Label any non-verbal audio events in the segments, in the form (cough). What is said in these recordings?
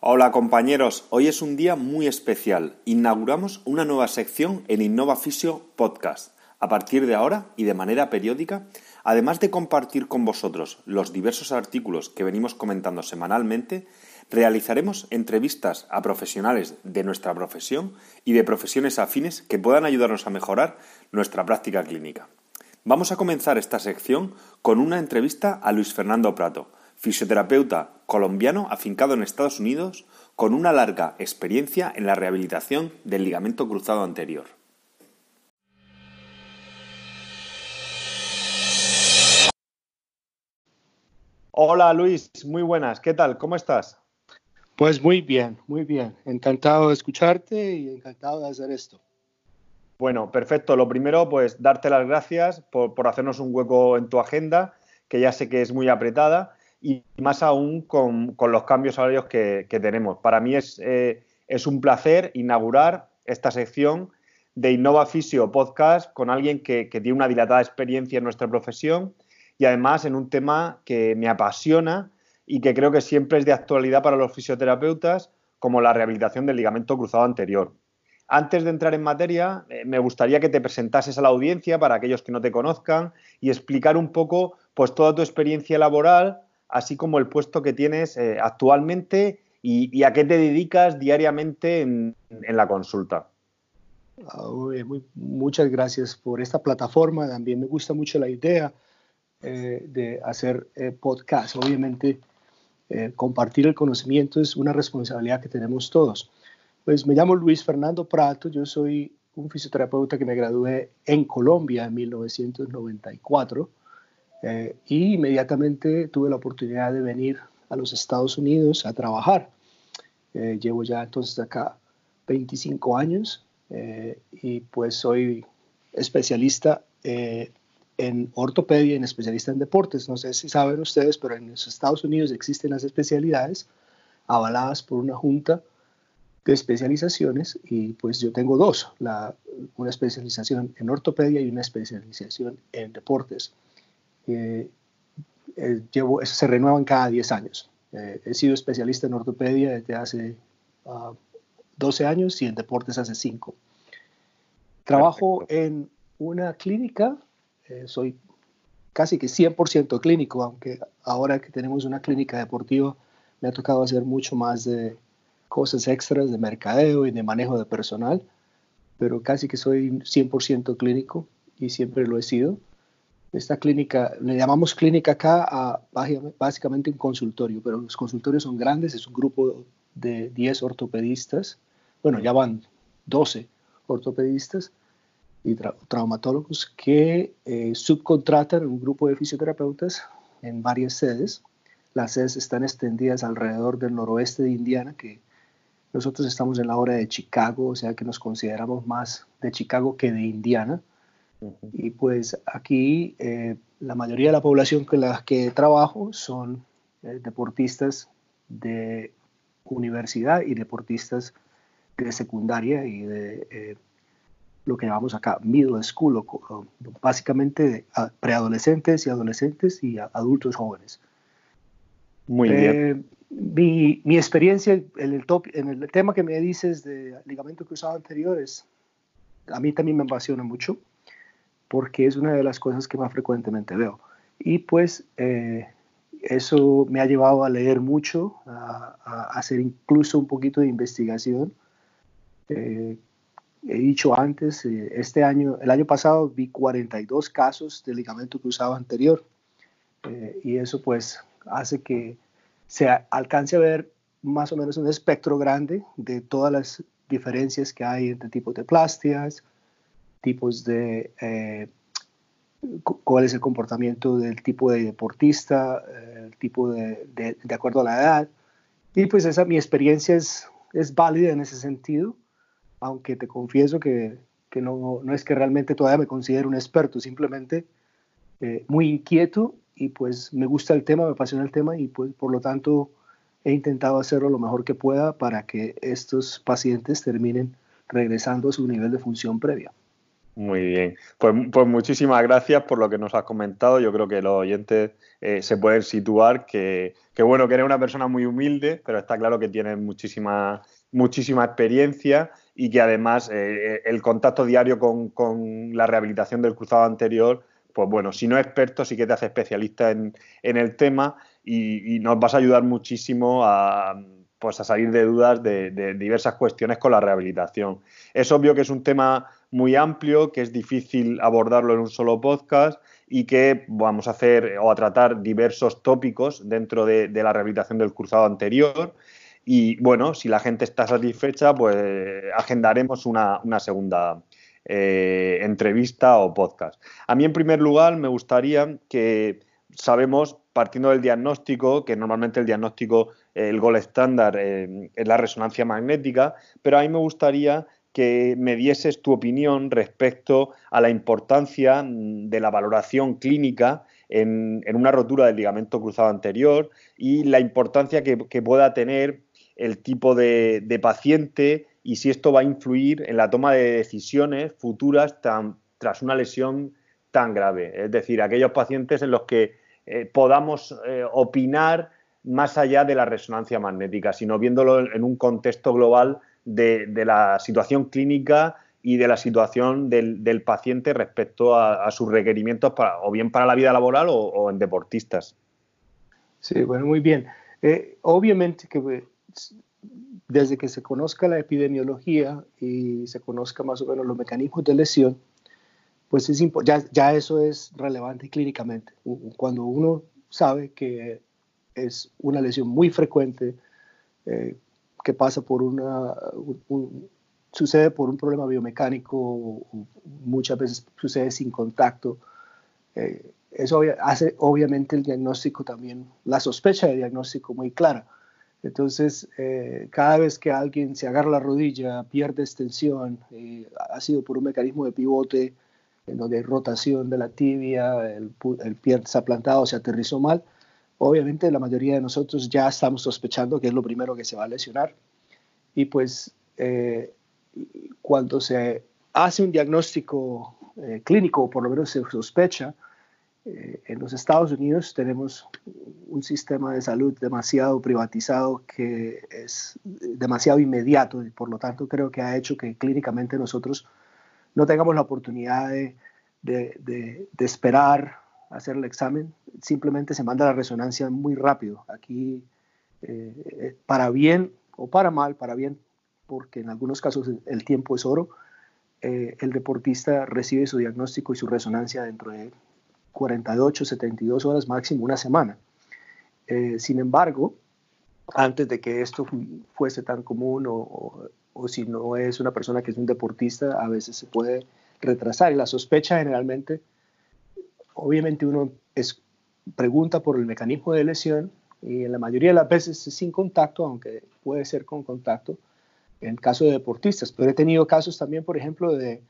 Hola compañeros, hoy es un día muy especial. Inauguramos una nueva sección en Innova Fisio Podcast. A partir de ahora y de manera periódica, además de compartir con vosotros los diversos artículos que venimos comentando semanalmente, realizaremos entrevistas a profesionales de nuestra profesión y de profesiones afines que puedan ayudarnos a mejorar nuestra práctica clínica. Vamos a comenzar esta sección con una entrevista a Luis Fernando Prato, fisioterapeuta colombiano afincado en Estados Unidos con una larga experiencia en la rehabilitación del ligamento cruzado anterior. Hola Luis, muy buenas, ¿qué tal? ¿Cómo estás? Pues muy bien, muy bien. Encantado de escucharte y encantado de hacer esto. Bueno, perfecto. Lo primero, pues darte las gracias por, hacernos un hueco en tu agenda, que ya sé que es muy apretada y más aún con, los cambios horarios que, tenemos. Para mí eh, es, un placer inaugurar esta sección de Innova Fisio Podcast con alguien que, tiene una dilatada experiencia en nuestra profesión y además en un tema que me apasiona y que creo que siempre es de actualidad para los fisioterapeutas, como la rehabilitación del ligamento cruzado anterior. Antes de entrar en materia, eh, me gustaría que te presentases a la audiencia para aquellos que no te conozcan y explicar un poco pues toda tu experiencia laboral, así como el puesto que tienes eh, actualmente y, a qué te dedicas diariamente en, la consulta. Ah, muchas gracias por esta plataforma. También me gusta mucho la idea eh, de hacer podcast. Obviamente, compartir el conocimiento es una responsabilidad que tenemos todos. Pues me llamo Luis Fernando Prato, yo soy un fisioterapeuta que me gradué en Colombia en 1994 eh, y inmediatamente tuve la oportunidad de venir a los Estados Unidos a trabajar. Eh, llevo ya entonces acá 25 años eh, y pues soy especialista en ortopedia en especialista en deportes. No sé si saben ustedes, pero en los Estados Unidos existen las especialidades avaladas por una junta de especializaciones y pues yo tengo dos, la, una especialización en ortopedia y una especialización en deportes. Eh, eh, llevo, se renuevan cada 10 años. Eh, he sido especialista en ortopedia desde hace 12 ah, años y en deportes hace 5. Trabajo en una clínica, soy casi que 100% clínico, aunque ahora que tenemos una clínica deportiva me ha tocado hacer mucho más de cosas extras de mercadeo y de manejo de personal, pero casi que soy 100% clínico y siempre lo he sido. Esta clínica, le llamamos clínica acá a básicamente un consultorio, pero los consultorios son grandes, es un grupo de 10 ortopedistas, bueno, ya van 12 ortopedistas y traumatólogos que eh, subcontratan un grupo de fisioterapeutas en varias sedes. Las sedes están extendidas alrededor del noroeste de Indiana, que nosotros estamos en la hora de Chicago, o sea que nos consideramos más de Chicago que de Indiana. Y pues aquí eh, la mayoría de la población con la que trabajo son eh, deportistas de universidad y deportistas de secundaria y de eh, lo que llamamos acá middle school, básicamente preadolescentes y adolescentes y adultos jóvenes. Muy bien mi, mi, experiencia en el, top, en el tema que me dices de ligamento cruzado anterior es, a mí también me apasiona mucho porque es una de las cosas que más frecuentemente veo. Y pues eh, eso me ha llevado a leer mucho, a, hacer incluso un poquito de investigación. Eh, he dicho antes, eh, este año, el año pasado vi 42 casos de ligamento cruzado anterior y eso pues hace que se alcance a ver más o menos un espectro grande de todas las diferencias que hay entre tipos de plastias, tipos de eh, cuál es el comportamiento del tipo de deportista, eh, el tipo de, de, acuerdo a la edad. Y pues esa mi experiencia es, es válida en ese sentido, aunque te confieso que, que no, no, es que realmente todavía me considero un experto, simplemente eh, muy inquieto y pues me gusta el tema, me apasiona el tema y pues por lo tanto he intentado hacerlo lo mejor que pueda para que estos pacientes terminen regresando a su nivel de función previa. Muy bien. Pues, pues, muchísimas gracias por lo que nos has comentado. Yo creo que los oyentes eh, se pueden situar que, bueno, que eres una persona muy humilde, pero está claro que tienes muchísima, muchísima experiencia y que además eh, el contacto diario con, la rehabilitación del cruzado anterior, pues bueno, si no experto, sí que te hace especialista en, el tema y, nos vas a ayudar muchísimo a, pues a salir de dudas de diversas cuestiones con la rehabilitación. Es obvio que es un tema muy amplio, que es difícil abordarlo en un solo podcast y que vamos a hacer o a tratar diversos tópicos dentro de, la rehabilitación del cruzado anterior. Y bueno, si la gente está satisfecha, pues agendaremos una, segunda eh, entrevista o podcast. A mí, en primer lugar, me gustaría que sabemos, partiendo del diagnóstico, que normalmente el diagnóstico, el gol estándar eh, es la resonancia magnética, pero a mí me gustaría que me dieses tu opinión respecto a la importancia de la valoración clínica en, una rotura del ligamento cruzado anterior y la importancia que, pueda tener el tipo de, paciente y si esto va a influir en la toma de decisiones futuras tras una lesión tan grave. Es decir, aquellos pacientes en los que eh, podamos eh, opinar más allá de la resonancia magnética, sino viéndolo en un contexto global de, la situación clínica y de la situación del, paciente respecto a, sus requerimientos o bien para la vida laboral o, en deportistas. Sí, bueno, muy bien. Eh, obviamente que pues, desde que se conozca la epidemiología y se conozca más o menos los mecanismos de lesión, pues es ya, eso es relevante clínicamente. Cuando uno sabe que es una lesión muy frecuente, eh, que pasa por una, sucede por un problema biomecánico, muchas veces sucede sin contacto. Eh, eso hace obviamente el diagnóstico también, la sospecha de diagnóstico muy clara. Entonces, eh, cada vez que alguien se agarra la rodilla, pierde extensión, eh, ha sido por un mecanismo de pivote, en donde hay rotación de la tibia, el, el pie se ha plantado, se aterrizó mal, Obviamente la mayoría de nosotros ya estamos sospechando que es lo primero que se va a lesionar. Y pues eh, cuando se hace un diagnóstico eh, clínico o por lo menos se sospecha, eh, en los Estados Unidos tenemos un sistema de salud demasiado privatizado que es demasiado inmediato y por lo tanto creo que ha hecho que clínicamente nosotros no tengamos la oportunidad de, de, de esperar hacer el examen, simplemente se manda la resonancia muy rápido. Aquí, eh, eh, para bien o para mal, para bien, porque en algunos casos el tiempo es oro, eh, el deportista recibe su diagnóstico y su resonancia dentro de 48, 72 horas máximo, una semana. sin embargo, antes de que esto fuese tan común o, o si no es una persona que es un deportista, a veces se puede retrasar y la sospecha generalmente obviamente uno es, pregunta por el mecanismo de lesión y en la mayoría de las veces es sin contacto, aunque puede ser con contacto en caso de deportistas. Pero he tenido casos también, por ejemplo, de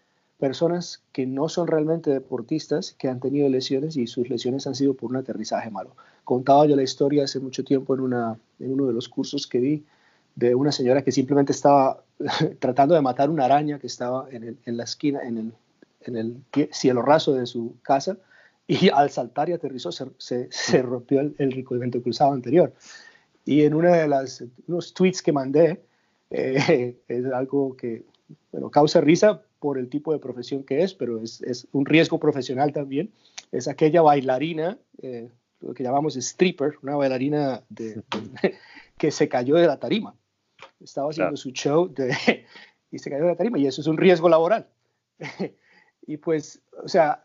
personas que no son realmente deportistas, que han tenido lesiones y sus lesiones han sido por un aterrizaje malo. Contaba yo la historia hace mucho tiempo en, una, en uno de los cursos que di de una señora que simplemente estaba (laughs) tratando de matar una araña que estaba en, la esquina, en el, en el cielo raso de su casa y (laughs) al saltar y aterrizó se, se, rompió el, el cruzado anterior. Y en una de las, unos tweets que mandé, (laughs) eh, es algo que bueno, causa risa por el tipo de profesión que es, pero es, es un riesgo profesional también. Es aquella bailarina, eh, lo que llamamos stripper, una bailarina de, (laughs) que se cayó de la tarima. Estaba haciendo su show de, (laughs) y se cayó de la tarima y eso es un riesgo laboral. (laughs) y pues, o sea,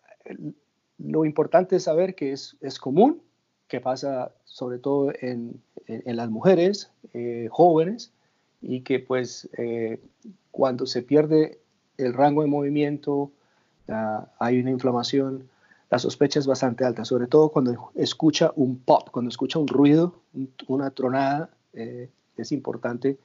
lo importante es saber que es, es común, que pasa sobre todo en, en, las mujeres eh, jóvenes y que pues eh, cuando se pierde el rango de movimiento, hay una inflamación, la sospecha es bastante alta, sobre todo cuando escucha un pop, cuando escucha un ruido, una tronada, eh, es importante.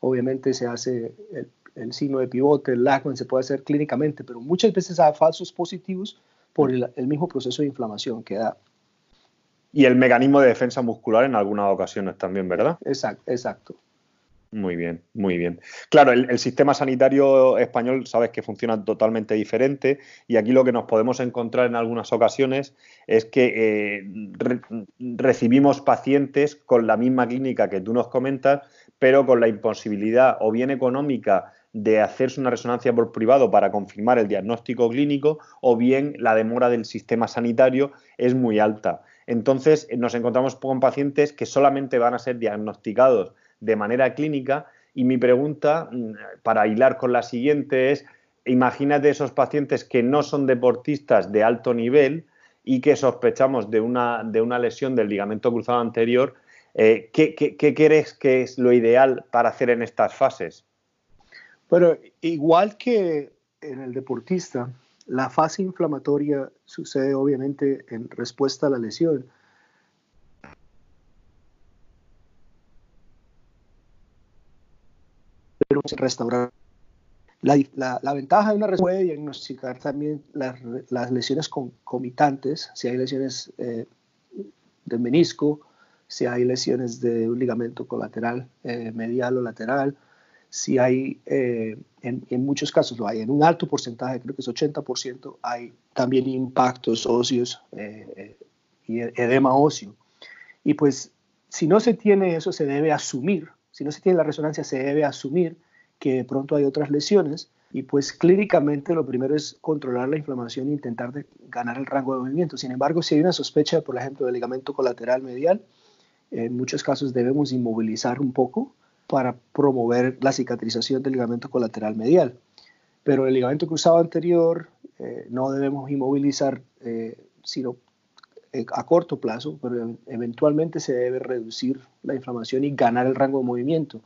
Obviamente se hace el, el signo de pivote, el LACMAN se puede hacer clínicamente, pero muchas veces hay falsos positivos por el, mismo proceso de inflamación que da. Y el mecanismo de defensa muscular en algunas ocasiones también, ¿verdad? Exacto, exacto. Muy bien, muy bien. Claro, el, sistema sanitario español, sabes que funciona totalmente diferente y aquí lo que nos podemos encontrar en algunas ocasiones es que eh, recibimos pacientes con la misma clínica que tú nos comentas, pero con la imposibilidad o bien económica de hacerse una resonancia por privado para confirmar el diagnóstico clínico o bien la demora del sistema sanitario es muy alta. Entonces nos encontramos con pacientes que solamente van a ser diagnosticados de manera clínica. Y mi pregunta, mm, para hilar con la siguiente, es, imagínate esos pacientes que no son deportistas de alto nivel y que sospechamos de una, de una lesión del ligamento cruzado anterior, eh, ¿qué, qué, crees que es lo ideal para hacer en estas fases? Bueno, igual que en el deportista, la fase inflamatoria sucede obviamente en respuesta a la lesión, restaurar. La, ventaja de una respuesta puede diagnosticar también las, lesiones concomitantes, si hay lesiones eh, de menisco, si hay lesiones de un ligamento colateral eh, medial o lateral, si hay, eh, en, muchos casos lo hay, en un alto porcentaje, creo que es 80%, hay también impactos óseos y edema óseo. Y pues si no se tiene eso, se debe asumir, si no se tiene la resonancia, se debe asumir que de pronto hay otras lesiones y pues clínicamente lo primero es controlar la inflamación e intentar ganar el rango de movimiento. Sin embargo, si hay una sospecha, por ejemplo, de ligamento colateral medial, en muchos casos debemos inmovilizar un poco para promover la cicatrización del ligamento colateral medial. Pero el ligamento cruzado anterior eh, no debemos inmovilizar, eh, sino a corto plazo, pero eventualmente se debe reducir la inflamación y ganar el rango de movimiento.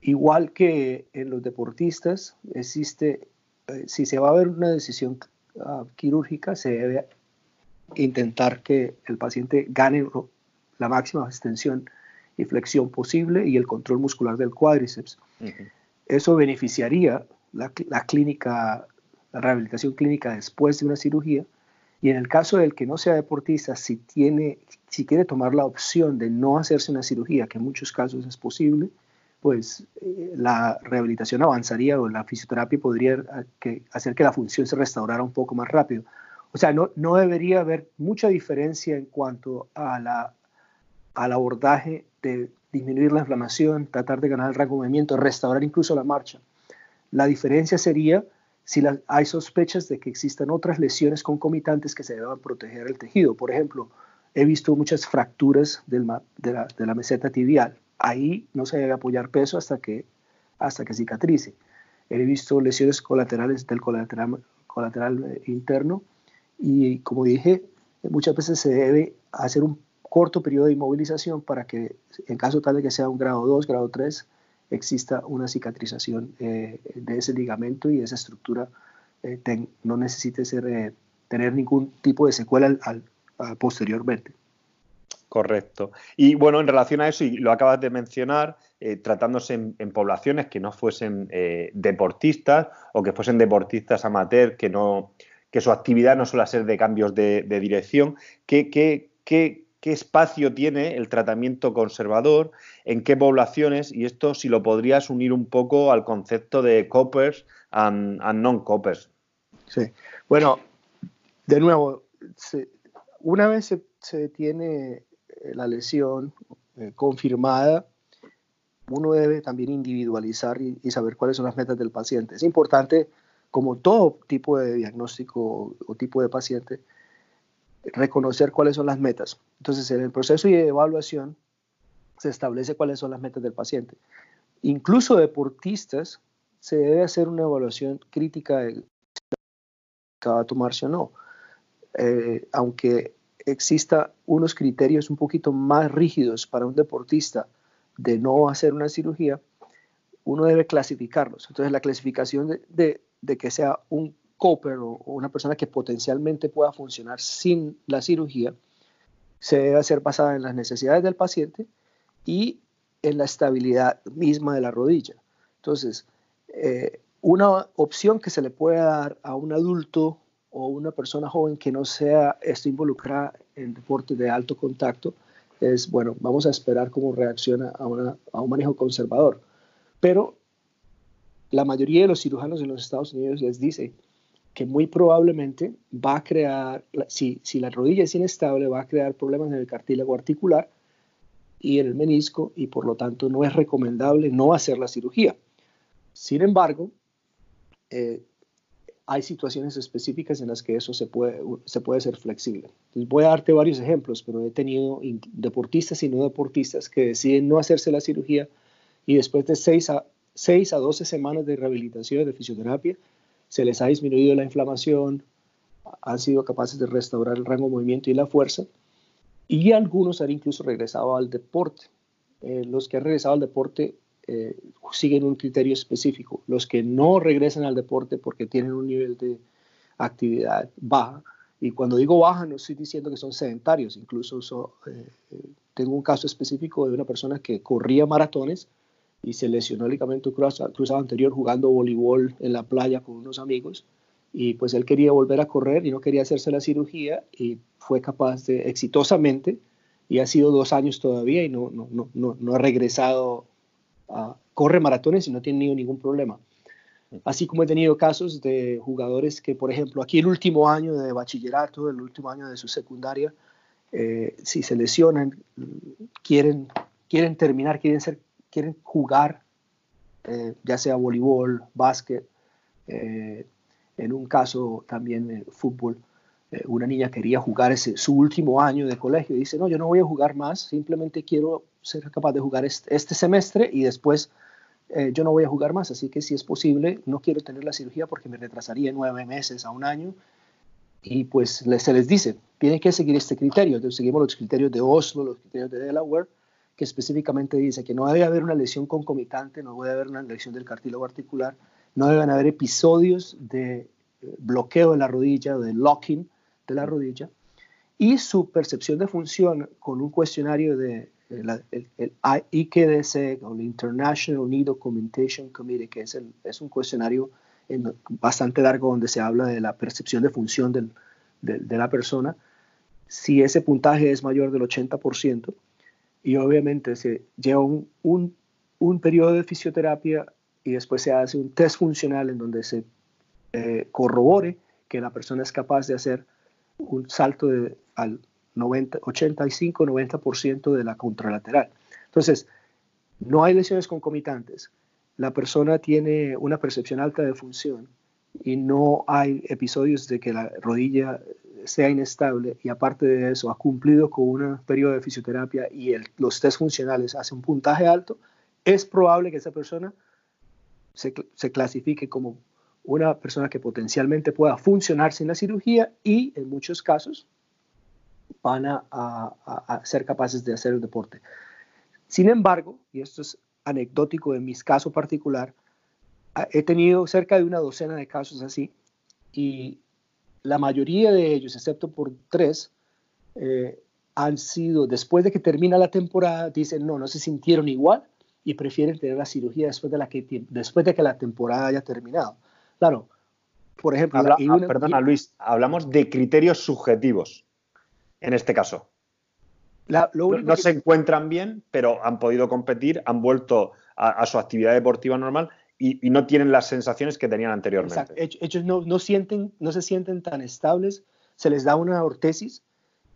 Igual que en los deportistas, existe, eh, si se va a ver una decisión ah, quirúrgica, se debe intentar que el paciente gane la máxima extensión y flexión posible y el control muscular del cuádriceps. Eso beneficiaría la, clínica, la rehabilitación clínica después de una cirugía. Y en el caso del que no sea deportista, si, tiene, si quiere tomar la opción de no hacerse una cirugía, que en muchos casos es posible, pues eh, la rehabilitación avanzaría o la fisioterapia podría hacer que la función se restaurara un poco más rápido. O sea, no, no debería haber mucha diferencia en cuanto a la, al abordaje de disminuir la inflamación, tratar de ganar el rango de movimiento, restaurar incluso la marcha. La diferencia sería si hay sospechas de que existan otras lesiones concomitantes que se deban proteger el tejido. Por ejemplo, he visto muchas fracturas de, la, de la meseta tibial ahí no se debe apoyar peso hasta que, hasta que cicatrice. He visto lesiones colaterales del colateral, colateral eh, interno y como dije, muchas veces se debe hacer un corto periodo de inmovilización para que en caso tal de que sea un grado 2, grado 3, exista una cicatrización eh, de ese ligamento y esa estructura eh, no necesite ser, tener ningún tipo de secuela al, posteriormente. Correcto. Y bueno, en relación a eso, y lo acabas de mencionar, eh, tratándose en, poblaciones que no fuesen eh, deportistas o que fuesen deportistas amateur, que, no, que su actividad no suele ser de cambios de, dirección, ¿qué, qué, qué, espacio tiene el tratamiento conservador? ¿En qué poblaciones? Y esto si lo podrías unir un poco al concepto de coppers and, non-coppers. Sí, bueno, de nuevo, una vez se, se tiene eh, la lesión eh, confirmada, uno debe también individualizar y, saber cuáles son las metas del paciente. Es importante, como todo tipo de diagnóstico o, tipo de paciente, reconocer cuáles son las metas. Entonces, en el proceso de evaluación se establece cuáles son las metas del paciente. Incluso deportistas se debe hacer una evaluación crítica de si va a tomarse o no. Eh, aunque exista unos criterios un poquito más rígidos para un deportista de no hacer una cirugía, uno debe clasificarlos. Entonces la clasificación de, que sea un copper o, una persona que potencialmente pueda funcionar sin la cirugía se debe hacer basada en las necesidades del paciente y en la estabilidad misma de la rodilla. Entonces, eh, una opción que se le puede dar a un adulto o una persona joven que no sea esto involucrada en deportes de alto contacto es, bueno, vamos a esperar cómo reacciona a, a un manejo conservador. Pero la mayoría de los cirujanos en los Estados Unidos les dice que muy probablemente va a crear, si, si la rodilla es inestable, va a crear problemas en el cartílago articular y en el menisco y por lo tanto no es recomendable no hacer la cirugía. Sin embargo, eh, hay situaciones específicas en las que eso se puede, se puede ser flexible. voy a darte varios ejemplos, pero he tenido deportistas y no deportistas que deciden no hacerse la cirugía y después de 6 a, 6 a 12 semanas de rehabilitación de fisioterapia, se les ha disminuido la inflamación, han sido capaces de restaurar el rango de movimiento y la fuerza, y algunos han incluso regresado al deporte. Eh, los que han regresado al deporte eh, siguen un criterio específico. Los que no regresan al deporte porque tienen un nivel de actividad baja, y cuando digo baja no estoy diciendo que son sedentarios, incluso eh, tengo un caso específico de una persona que corría maratones, y se lesionó el ligamento cruzado anterior jugando voleibol en la playa con unos amigos y pues él quería volver a correr y no quería hacerse la cirugía y fue capaz de exitosamente y ha sido dos años todavía y no, no, no, no, ha regresado a corre maratones y no tiene ningún problema. Así como he tenido casos de jugadores que, por ejemplo, aquí el último año de bachillerato, el último año de su secundaria, eh, si se lesionan, quieren, quieren terminar, quieren ser quieren jugar, eh, ya sea voleibol, básquet, eh, en un caso también eh, fútbol, una niña quería jugar ese, su último año de colegio y dice, no, yo no voy a jugar más, simplemente quiero ser capaz de jugar este, este semestre y después yo no voy a jugar más, así que si es posible, no quiero tener la cirugía porque me retrasaría nueve meses a un año. Y pues se les dice, tienen que seguir este criterio. Entonces seguimos los criterios de Oslo, los criterios de Delaware, que específicamente dice que no debe haber una lesión concomitante, no debe haber una lesión del cartílago articular, no deben haber episodios de eh, bloqueo de la rodilla de locking de la rodilla, y su percepción de función con un cuestionario de eh, el, el, IKDC o el International Knee Documentation Committee, que es, un cuestionario bastante largo donde se habla de la percepción de función del, de, de la persona. Si ese puntaje es mayor del 80%, y obviamente se lleva un, un, un, periodo de fisioterapia y después se hace un test funcional en donde se eh, corrobore que la persona es capaz de hacer un salto de, al 85-90% de la contralateral. Entonces, no hay lesiones concomitantes. La persona tiene una percepción alta de función y no hay episodios de que la rodilla sea inestable y aparte de eso ha cumplido con un periodo de fisioterapia y los test funcionales hace un puntaje alto, es probable que esa persona se, clasifique como una persona que potencialmente pueda funcionar sin la cirugía y en muchos casos van a, ser capaces de hacer el deporte. Sin embargo, y esto es anecdótico en mi caso particular, he tenido cerca de una docena de casos así y la mayoría de ellos, excepto por tres, eh, han sido, después de que termina la temporada, dicen, no, no se sintieron igual y prefieren tener la cirugía después de, la que, después de que la temporada haya terminado. Claro, por ejemplo... Ah, perdona, Luis, hablamos de criterios subjetivos en este caso. no, se encuentran bien, pero han podido competir, han vuelto a su actividad deportiva normal y, no tienen las sensaciones que tenían anteriormente. Exacto. Ellos no, no, sienten, no se sienten tan estables, se les da una ortesis.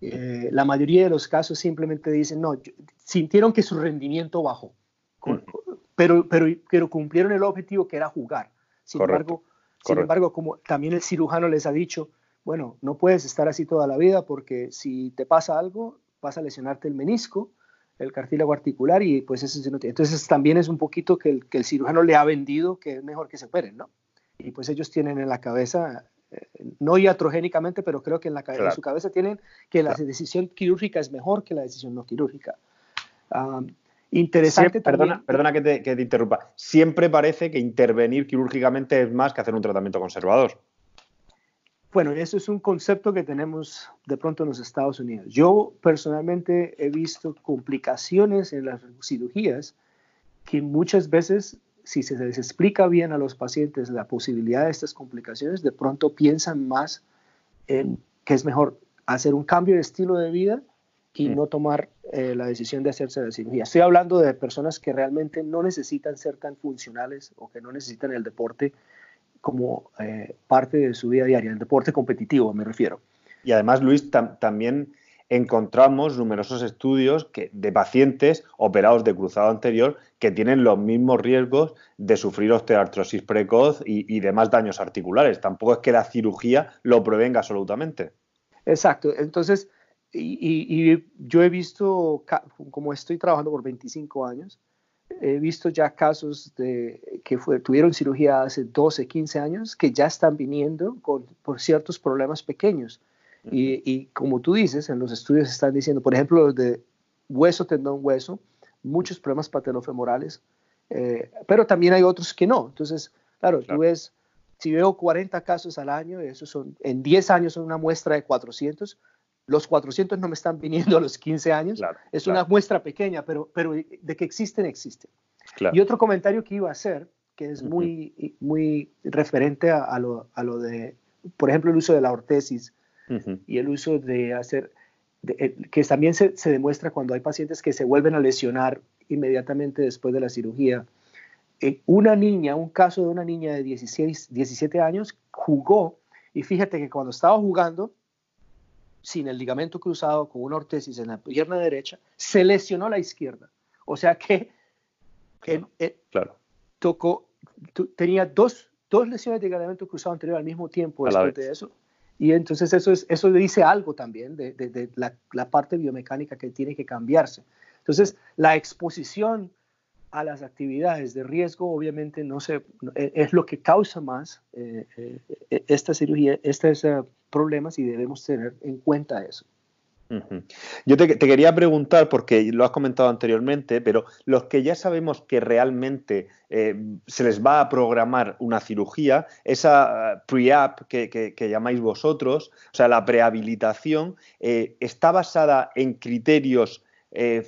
Eh, la mayoría de los casos simplemente dicen, no, sintieron que su rendimiento bajó, pero, pero, pero cumplieron el objetivo que era jugar. Sin, embargo, sin embargo, como también el cirujano les ha dicho, bueno, no puedes estar así toda la vida porque si te pasa algo, vas a lesionarte el menisco el cartílago articular y pues ese no tiene. Entonces también es un poquito que el, que el cirujano le ha vendido que es mejor que se operen, ¿no? Y pues ellos tienen en la cabeza, eh, no iatrogénicamente, pero creo que en, la, en su cabeza tienen que la decisión quirúrgica es mejor que la decisión no quirúrgica. interesante Perdona, perdona que, te, que te interrumpa. Siempre parece que intervenir quirúrgicamente es más que hacer un tratamiento conservador. Bueno, eso es un concepto que tenemos de pronto en los Estados Unidos. Yo personalmente he visto complicaciones en las cirugías que muchas veces, si se les explica bien a los pacientes la posibilidad de estas complicaciones, de pronto piensan más en que es mejor hacer un cambio de estilo de vida y no tomar eh, la decisión de hacerse la cirugía. Estoy hablando de personas que realmente no necesitan ser tan funcionales o que no necesitan el deporte como eh, parte de su vida diaria, el deporte competitivo me refiero. Y además, Luis, también encontramos numerosos estudios que, de pacientes operados de cruzado anterior que tienen los mismos riesgos de sufrir osteoartrosis precoz y, demás daños articulares. Tampoco es que la cirugía lo prevenga absolutamente. Exacto. Entonces, y, yo he visto, como estoy trabajando por 25 años, he visto ya casos de que tuvieron cirugía hace 12, 15 años que ya están viniendo con, por ciertos problemas pequeños. Y, como tú dices, en los estudios están diciendo, por ejemplo, los de hueso, tendón, hueso, muchos problemas patelofemorales, eh, pero también hay otros que no. Entonces, claro, tú ves, si veo 40 casos al año, eso son, en 10 años son una muestra de 400, los 400 no me están viniendo a los 15 años, es una muestra pequeña, pero, pero de que existen, existen. Y otro comentario que iba a hacer, que es muy, muy referente a, lo, a, lo, de, por ejemplo, el uso de la ortesis y el uso de hacer, eh, que también se, se, demuestra cuando hay pacientes que se vuelven a lesionar inmediatamente después de la cirugía. Eh, una niña, un caso de una niña de 16, 17 años, jugó y fíjate que cuando estaba jugando, sin el ligamento cruzado, con una ortesis en la pierna derecha, se lesionó la izquierda. O sea que eh, claro. tocó, tenía dos, dos lesiones de ligamento cruzado anterior al mismo tiempo después de eso y entonces eso, es, eso dice algo también de, de, la, la, parte biomecánica que tiene que cambiarse. Entonces, la exposición a las actividades de riesgo obviamente no se, e, es lo que causa más eh, eh, esta cirugía, estos eh, problemas y debemos tener en cuenta eso. Yo te, quería preguntar, porque lo has comentado anteriormente, pero los que ya sabemos que realmente eh, se les va a programar una cirugía, esa eh, pre-app que, llamáis vosotros, o sea, la prehabilitación, eh, ¿está basada en criterios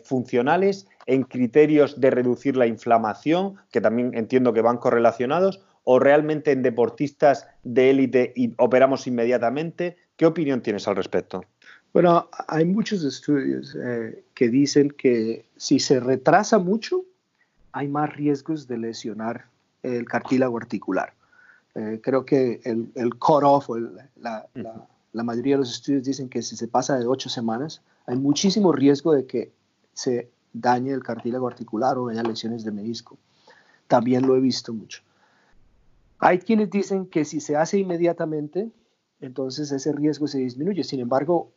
funcionales, en criterios de reducir la inflamación, que también entiendo que van correlacionados, o realmente en deportistas de élite y operamos inmediatamente? ¿Qué opinión tienes al respecto? Bueno, hay muchos estudios eh, que dicen que si se retrasa mucho, hay más riesgos de lesionar el cartílago articular. Eh, creo que el, el cut-off, la, la, mayoría de los estudios dicen que si se pasa de ocho semanas, hay muchísimo riesgo de que se dañe el cartílago articular o haya lesiones de menisco. También lo he visto mucho. Hay quienes dicen que si se hace inmediatamente, entonces ese riesgo se disminuye. Sin embargo,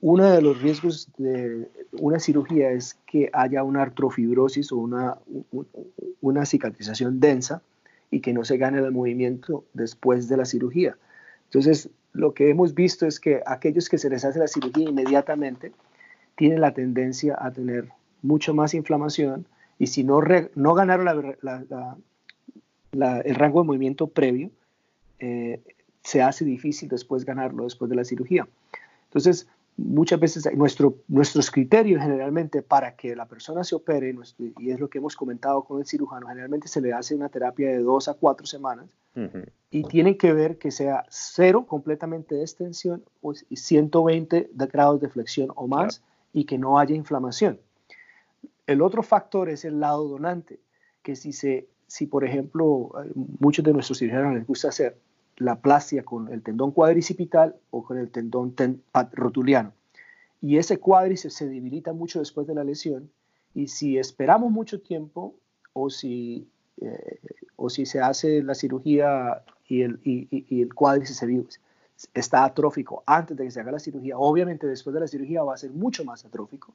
uno de los riesgos de una cirugía es que haya una artrofibrosis o una, una cicatrización densa y que no se gane el movimiento después de la cirugía. Entonces, lo que hemos visto es que aquellos que se les hace la cirugía inmediatamente tienen la tendencia a tener mucho más inflamación y si no, no ganaron el rango de movimiento previo, eh, se hace difícil después ganarlo después de la cirugía. Entonces, muchas veces nuestro, nuestros criterios generalmente para que la persona se opere, y es lo que hemos comentado con el cirujano, generalmente se le hace una terapia de dos a cuatro semanas y tienen que ver que sea cero completamente de extensión o 120 grados de flexión o más y que no haya inflamación. El otro factor es el lado donante, que si, se, si por ejemplo muchos de nuestros cirujanos les gusta hacer la plastia con el tendón cuadricipital o con el tendón rotuliano. Y ese cuádriceps se debilita mucho después de la lesión y si esperamos mucho tiempo o si, eh, o si se hace la cirugía y el, y, cuádriceps está atrófico antes de que se haga la cirugía, obviamente después de la cirugía va a ser mucho más atrófico.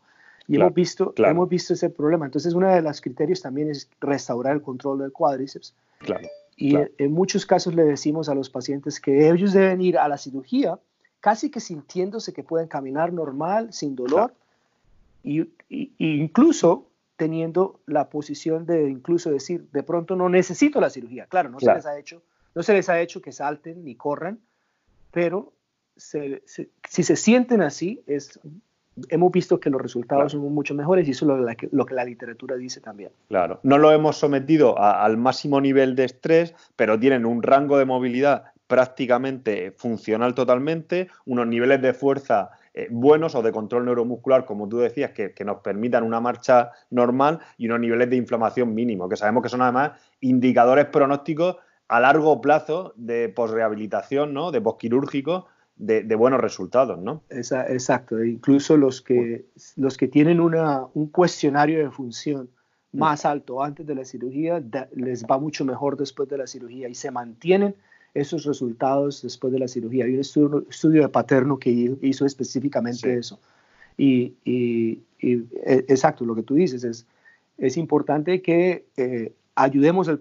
Y hemos, visto, hemos visto ese problema. Entonces, uno de los criterios también es restaurar el control del cuádriceps. Claro. Y en muchos casos le decimos a los pacientes que ellos deben ir a la cirugía casi que sintiéndose que pueden caminar normal, sin dolor, y, incluso teniendo la posición de incluso decir, de pronto no necesito la cirugía. Claro, no, Se, les ha hecho, no se les ha hecho que salten ni corran, pero si se sienten así, es hemos visto que los resultados son mucho mejores y eso es lo, que la literatura dice también. Claro, no lo hemos sometido al máximo nivel de estrés, pero tienen un rango de movilidad prácticamente funcional totalmente, unos niveles de fuerza eh, buenos o de control neuromuscular, como tú decías, que, nos permitan una marcha normal y unos niveles de inflamación mínimos, que sabemos que son además indicadores pronósticos a largo plazo de posrehabilitación, ¿no? de posquirúrgico, de, de, buenos resultados, ¿no? Exacto, e incluso los que, los que tienen una, un cuestionario de función mm. más alto antes de la cirugía, les va mucho mejor después de la cirugía y se mantienen esos resultados después de la cirugía. Hay un estudio, de Paterno que hizo específicamente eso. Y, y, e, exacto, lo que tú dices es, es importante que eh, ayudemos el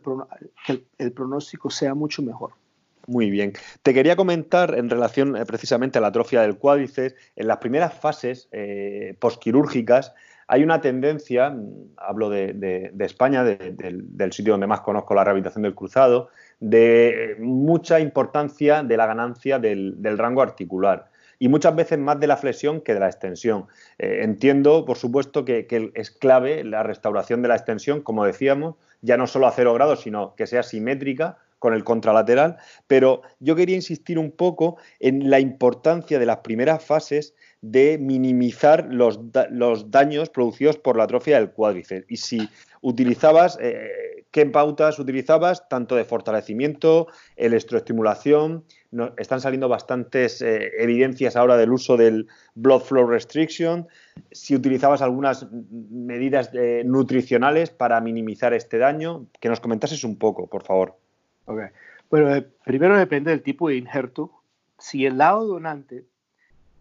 que el, pronóstico sea mucho mejor. Muy bien. Te quería comentar en relación eh, precisamente a la atrofia del cuádriceps, en las primeras fases eh, posquirúrgicas hay una tendencia, mm, hablo de, España, del sitio donde más conozco la rehabilitación del cruzado, de mucha importancia de la ganancia del, rango articular y muchas veces más de la flexión que de la extensión. Eh, entiendo, por supuesto, que, es clave la restauración de la extensión, como decíamos, ya no solo a cero grados, sino que sea simétrica con el contralateral, pero yo quería insistir un poco en la importancia de las primeras fases de minimizar los, daños producidos por la atrofia del cuádriceps. Y si utilizabas, eh, ¿qué pautas utilizabas? Tanto de fortalecimiento, electroestimulación. están saliendo bastantes eh, evidencias ahora del uso del blood flow restriction. Si utilizabas algunas medidas eh, nutricionales para minimizar este daño, que nos comentases un poco, por favor. Bueno, primero depende del tipo de injerto. Si el lado donante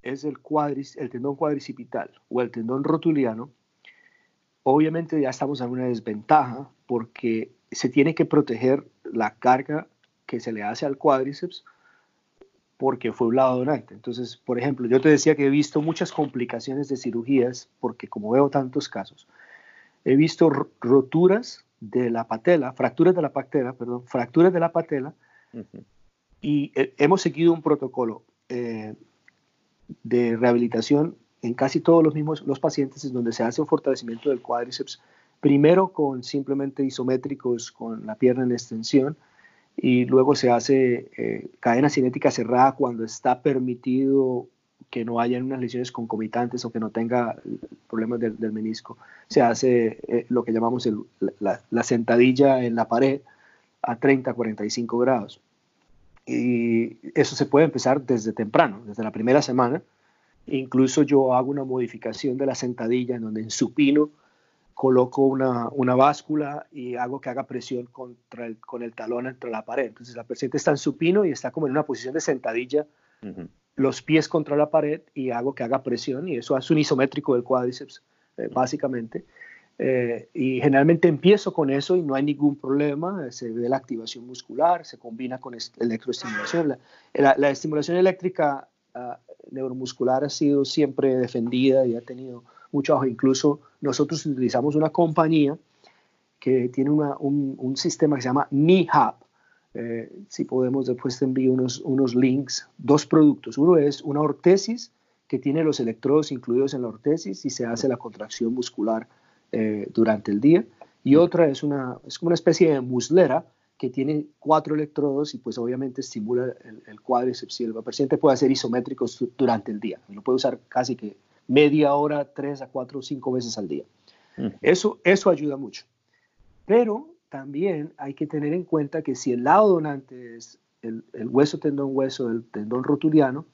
es el, cuadris, el tendón cuadricipital o el tendón rotuliano, obviamente ya estamos en una desventaja porque se tiene que proteger la carga que se le hace al cuádriceps porque fue un lado donante. Entonces, por ejemplo, yo te decía que he visto muchas complicaciones de cirugías porque como veo tantos casos, he visto roturas de la patela, fracturas de la patela, perdón, fracturas de la patela, y eh, hemos seguido un protocolo. Eh, de rehabilitación en casi todos los mismos los pacientes es donde se hace un fortalecimiento del cuádriceps, primero con simplemente isométricos con la pierna en extensión y luego se hace eh, cadena cinética cerrada cuando está permitido que no haya unas lesiones concomitantes o que no tenga problemas del, menisco. Se hace eh, lo que llamamos la, la, sentadilla en la pared a 30-45 grados. Y eso se puede empezar desde temprano, desde la primera semana. Incluso yo hago una modificación de la sentadilla en donde en supino coloco una, una báscula y hago que haga presión contra el, con el talón entre la pared. Entonces la paciente está en supino y está como en una posición de sentadilla, los pies contra la pared y hago que haga presión y eso hace un isométrico del cuádriceps, eh, básicamente. Eh, y generalmente empiezo con eso y no hay ningún problema, se ve la activación muscular, se combina con electroestimulación. La, estimulación eléctrica ah, neuromuscular ha sido siempre defendida y ha tenido mucho auge. Incluso nosotros utilizamos una compañía que tiene un, sistema que se llama NIHAP. Eh, si podemos, después te envío unos, unos links, dos productos. Uno es una ortesis que tiene los electrodos incluidos en la ortesis y se hace la contracción muscular eh, durante el día. Y otra es, una, es como una especie de muslera que tiene cuatro electrodos y pues obviamente estimula el, el cuádriceps y el paciente puede hacer isométricos durante el día. Lo puede usar casi que media hora, tres a cuatro o cinco veces al día. Eso, eso ayuda mucho. Pero también hay que tener en cuenta que si el lado donante es el, el hueso tendón hueso del tendón rotuliano,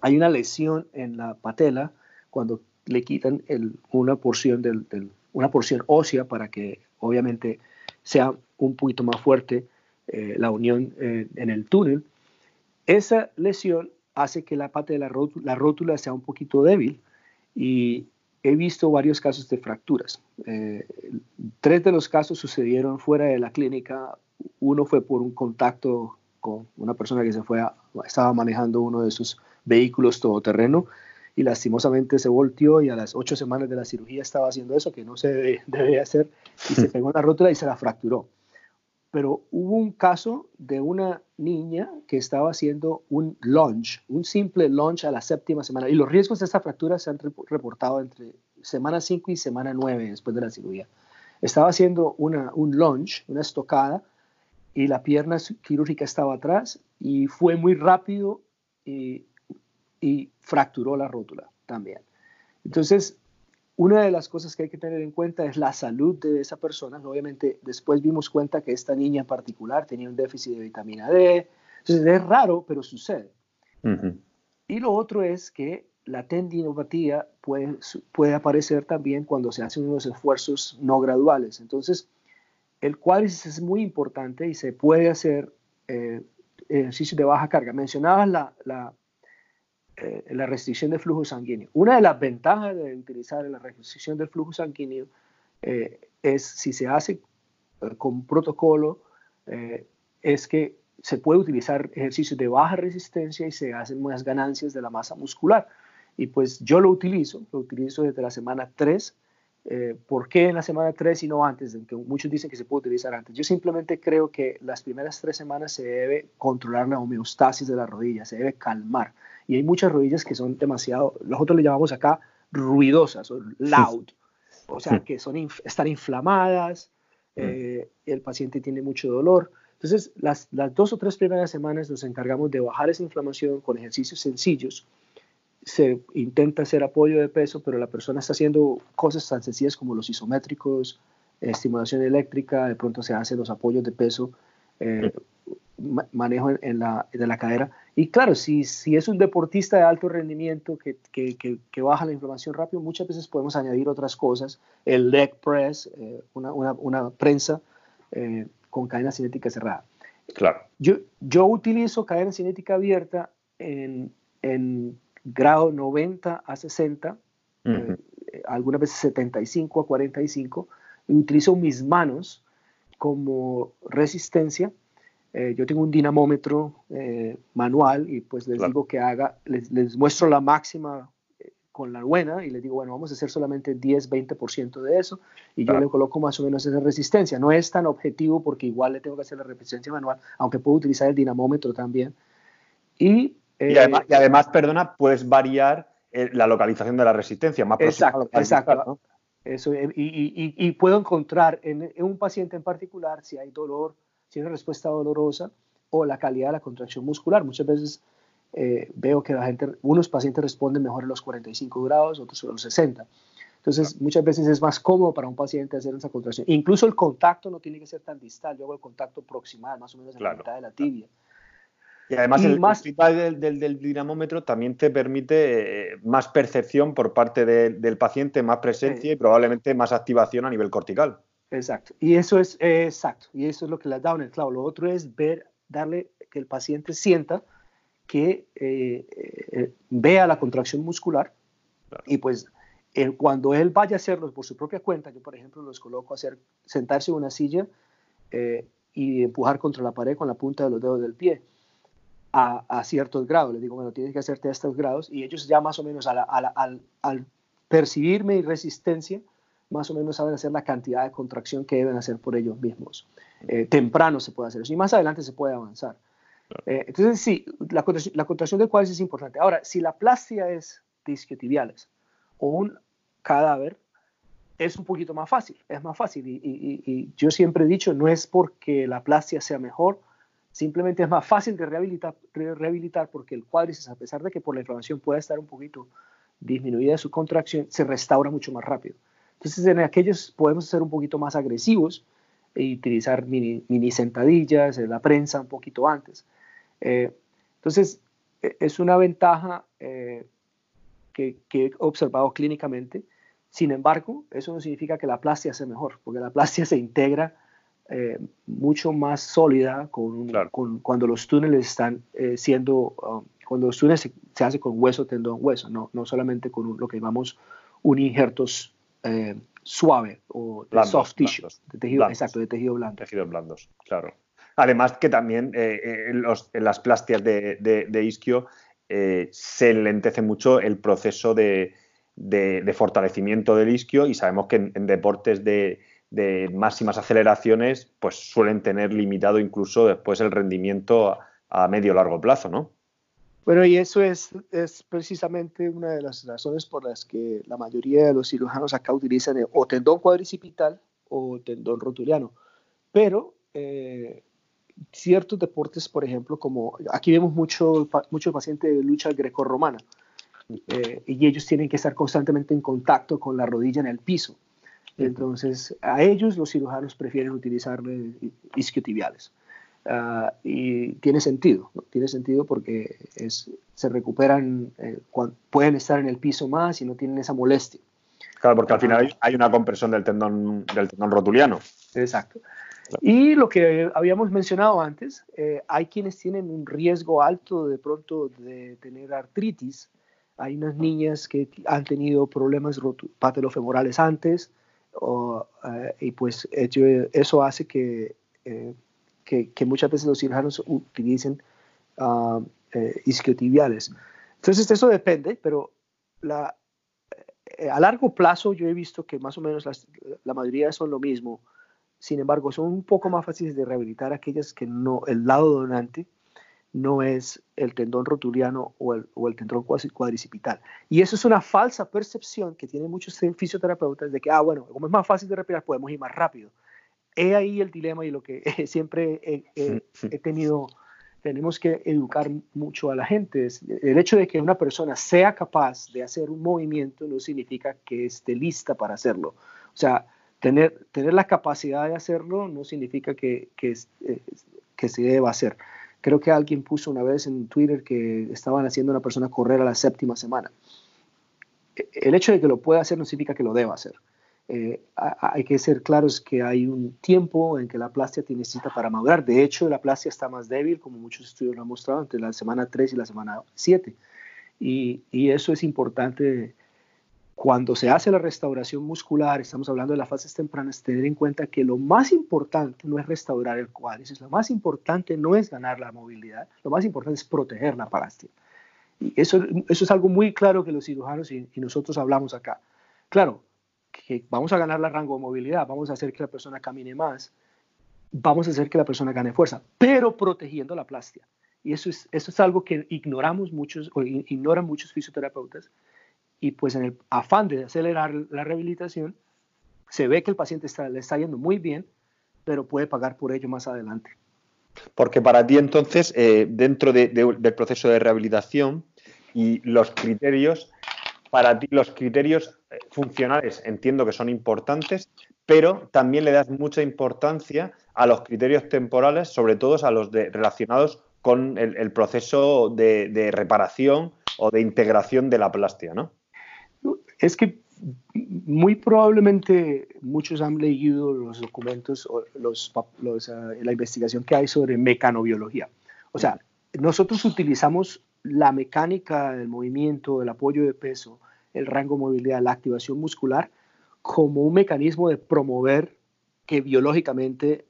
hay una lesión en la patela cuando le quitan una porción del, una porción ósea para que obviamente sea un poquito más fuerte eh, la unión eh, en el túnel. Esa lesión hace que la parte de la rótula, la rótula sea un poquito débil y he visto varios casos de fracturas. Eh, tres de los casos sucedieron fuera de la clínica. Uno fue por un contacto con una persona que se fue estaba manejando uno de sus vehículos todoterreno y lastimosamente se volteó y a las ocho semanas de la cirugía estaba haciendo eso que no se debe, (laughs) hacer y se (laughs) pegó en la rótula y se la fracturó. Pero hubo un caso de una niña que estaba haciendo un lunge, un simple lunge a la séptima semana y los riesgos de esta fractura se han reportado entre semana 5 y semana 9 después de la cirugía. Estaba haciendo una, un lunge, una estocada, y la pierna quirúrgica estaba atrás y fue muy rápido y y fracturó la rótula también. Entonces, una de las cosas que hay que tener en cuenta es la salud de esa persona. Obviamente, después vimos cuenta que esta niña en particular tenía un déficit de vitamina D. Entonces, es raro, pero sucede. Y lo otro es que la tendinopatía puede, puede aparecer también cuando se hacen unos esfuerzos no graduales. Entonces, el cuádriceps es muy importante y se puede hacer eh, ejercicios de baja carga. Mencionabas la, la, eh, la restricción de flujo sanguíneo. Una de las ventajas de utilizar la restricción del flujo sanguíneo eh, es si se hace eh, con protocolo, es que se puede utilizar ejercicios de baja resistencia y se hacen más ganancias de la masa muscular. Y pues yo lo utilizo, lo utilizo desde la semana 3 eh, ¿Por qué en la semana 3 y no antes? Que muchos dicen que se puede utilizar antes. Yo simplemente creo que las primeras tres semanas se debe controlar la homeostasis de la rodilla, se debe calmar. Y hay muchas rodillas que son demasiado, nosotros le llamamos acá ruidosas o loud, o sea, que son, están inflamadas, mm. eh, el paciente tiene mucho dolor. Entonces, las, las dos o tres primeras semanas nos encargamos de bajar esa inflamación con ejercicios sencillos se intenta hacer apoyo de peso, pero la persona está haciendo cosas tan sencillas como los isométricos, estimulación eléctrica, de pronto se hacen los apoyos de peso, eh, manejo en, la, de la cadera. Y claro, si, si es un deportista de alto rendimiento que, que, que, baja la inflamación rápido, muchas veces podemos añadir otras cosas, el leg press, eh, una, una, una, prensa eh, con cadena cinética cerrada. Claro. Yo, yo utilizo cadena cinética abierta en, en grado 90 a 60, eh, algunas veces 75 a 45, y utilizo mis manos como resistencia. Eh, yo tengo un dinamómetro eh, manual y pues les digo que haga, les, les, muestro la máxima con la buena y les digo, bueno, vamos a hacer solamente 10, 20% de eso y yo le coloco más o menos esa resistencia. No es tan objetivo porque igual le tengo que hacer la resistencia manual, aunque puedo utilizar el dinamómetro también. Y y, además, perdona, puedes variar eh, la localización de la resistencia, más Exacto, exacto. Eso, eh, y, puedo encontrar en, un paciente en particular si hay dolor, si hay una respuesta dolorosa o la calidad de la contracción muscular. Muchas veces eh, veo que la gente, unos pacientes responden mejor a los 45 grados, otros a los 60. Entonces, muchas veces es más cómodo para un paciente hacer esa contracción. Incluso el contacto no tiene que ser tan distal. Yo hago el contacto proximal, más o menos en la mitad de la tibia. Y además el más... del, del, dinamómetro también te permite eh, más percepción por parte del paciente, más presencia y probablemente más activación a nivel cortical. Exacto. Y eso es exacto. Y eso es lo que le ha dado en el clavo. Lo otro es ver, darle que el paciente sienta que eh, eh, vea la contracción muscular y pues cuando él vaya a hacerlo por su propia cuenta, yo por ejemplo los coloco a hacer, sentarse en una silla y empujar contra la pared con la punta de los dedos del pie a, ciertos grados. Les digo, bueno, tienes que hacerte a estos grados y ellos ya más o menos al, percibir mi resistencia, más o menos saben hacer la cantidad de contracción que deben hacer por ellos mismos. Eh, temprano se puede hacer eso y más adelante se puede avanzar. Eh, entonces, sí, la contracción, la contracción del cuádriceps es importante. Ahora, si la plastia es disquiotibiales o un cadáver, es un poquito más fácil, es más fácil. Y, y, yo siempre he dicho, no es porque la plastia sea mejor, Simplemente es más fácil de rehabilitar, rehabilitar porque el cuádriceps, a pesar de que por la inflamación pueda estar un poquito disminuida su contracción, se restaura mucho más rápido. Entonces, en aquellos podemos ser un poquito más agresivos e utilizar mini, sentadillas, la prensa un poquito antes. Eh, entonces, e, es una ventaja eh, que, que, he observado clínicamente. Sin embargo, eso no significa que la plastia sea mejor, porque la plastia se integra eh, mucho más sólida con, cuando los túneles están eh, siendo, um, cuando los túneles se, hace con hueso, tendón, hueso, no, no solamente con lo que llamamos un injerto eh, suave o de soft tissue, de tejido, exacto, de tejido blando. Tejidos blandos, claro. Además que también en, las plastias de, de, isquio se lentece mucho el proceso de, de, fortalecimiento del isquio y sabemos que en deportes de, de máximas aceleraciones, pues suelen tener limitado incluso después el rendimiento a, medio largo plazo, ¿no? Bueno, y eso es, es, precisamente una de las razones por las que la mayoría de los cirujanos acá utilizan o tendón cuadricipital o tendón rotuliano. Pero eh, ciertos deportes, por ejemplo, como aquí vemos mucho, mucho paciente de lucha grecorromana, eh, y ellos tienen que estar constantemente en contacto con la rodilla en el piso. Entonces, a ellos los cirujanos prefieren utilizar isquiotibiales. Uh, y tiene sentido, tiene sentido porque es, se recuperan, eh, pueden estar en el piso más y no tienen esa molestia. Claro, porque al final hay una compresión del tendón, del tendón rotuliano. Exacto. Y lo que habíamos mencionado antes, eh, hay quienes tienen un riesgo alto de pronto de tener artritis. Hay unas niñas que han tenido problemas patelofemorales antes eh, y pues eso hace que, eh, que, muchas veces los cirujanos utilicen uh, isquiotibiales. Entonces eso depende, pero la, a largo plazo yo he visto que más o menos la mayoría son lo mismo sin embargo, son un poco más fáciles de rehabilitar aquellas que no, el lado donante no es el tendón rotuliano o el, o el tendón cuadricipital. Y eso es una falsa percepción que tienen muchos fisioterapeutas de que, ah, bueno, como es más fácil de respirar, podemos ir más rápido. He ahí el dilema y lo que (laughs) siempre he, tenido, tenemos que educar mucho a la gente. El hecho de que una persona sea capaz de hacer un movimiento no significa que esté lista para hacerlo. O sea, Tener, tener la capacidad de hacerlo no significa que, que, eh, que se deba hacer. Creo que alguien puso una vez en Twitter que estaban haciendo a una persona correr a la séptima semana. E, el hecho de que lo pueda hacer no significa que lo deba hacer. Eh, hay que ser claros que hay un tiempo en que la plastia necesita para madurar. De hecho, la plastia está más débil, como muchos estudios lo han mostrado, entre la semana 3 y la semana 7. Y, y eso es importante cuando se hace la restauración muscular, estamos hablando de las fases tempranas, tener en cuenta que lo más importante no es restaurar el cuádriceps, lo más importante no es ganar la movilidad, lo más importante es proteger la palastia. Y eso, eso es algo muy claro que los cirujanos y, nosotros hablamos acá. Claro, que vamos a ganar la rango de movilidad, vamos a hacer que la persona camine más, vamos a hacer que la persona gane fuerza, pero protegiendo la plastia. Y eso es, eso es algo que ignoramos muchos, o ignoran muchos fisioterapeutas, y pues en el afán de acelerar la rehabilitación, se ve que el paciente está, le está yendo muy bien, pero puede pagar por ello más adelante. Porque para ti entonces, eh, dentro del proceso de rehabilitación y los criterios, para ti los criterios funcionales entiendo que son importantes, pero también le das mucha importancia a los criterios temporales, sobre todo a los de, relacionados con el, proceso de, de reparación o de integración de la plastia, ¿no? Es que muy probablemente muchos han leído los documentos o los, eh, la investigación que hay sobre mecanobiología. O sea, nosotros utilizamos la mecánica del movimiento, el apoyo de peso, el rango de movilidad, la activación muscular, como un mecanismo de promover que biológicamente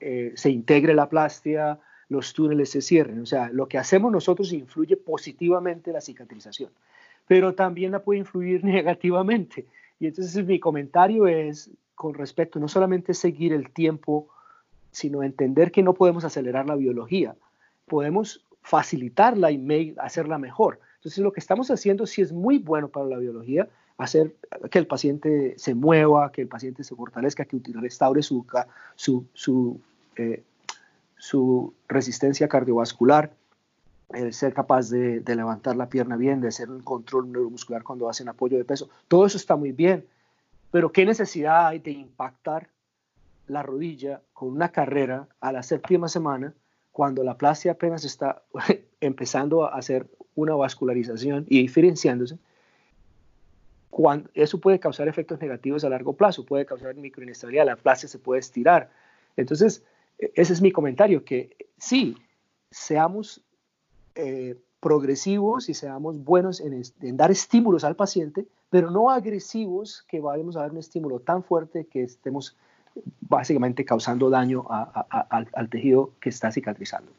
eh, se integre la plastia, los túneles se cierren. O sea, lo que hacemos nosotros influye positivamente en la cicatrización pero también la puede influir (laughs) negativamente. Y entonces mi comentario es con respecto no solamente seguir el tiempo, sino entender que no podemos acelerar la biología, podemos facilitarla y hacerla mejor. Entonces lo que estamos haciendo sí es muy bueno para la biología, hacer que el paciente se mueva, que el paciente se fortalezca, que restaure su, eh, su resistencia cardiovascular, el ser capaz de, levantar la pierna bien, de hacer un control neuromuscular cuando hacen apoyo de peso, todo eso está muy bien, pero ¿qué necesidad hay de impactar la rodilla con una carrera a la séptima semana cuando la plastia apenas está (laughs) empezando a hacer una vascularización y diferenciándose? Cuando, eso puede causar efectos negativos a largo plazo, puede causar microinestabilidad, la plastia se puede estirar. Entonces, e, ese es mi comentario, que sí, seamos eh, progresivos y seamos buenos en, dar estímulos al paciente, pero no agresivos que vayamos a dar un estímulo tan fuerte que estemos básicamente causando daño al, tejido que está cicatrizando.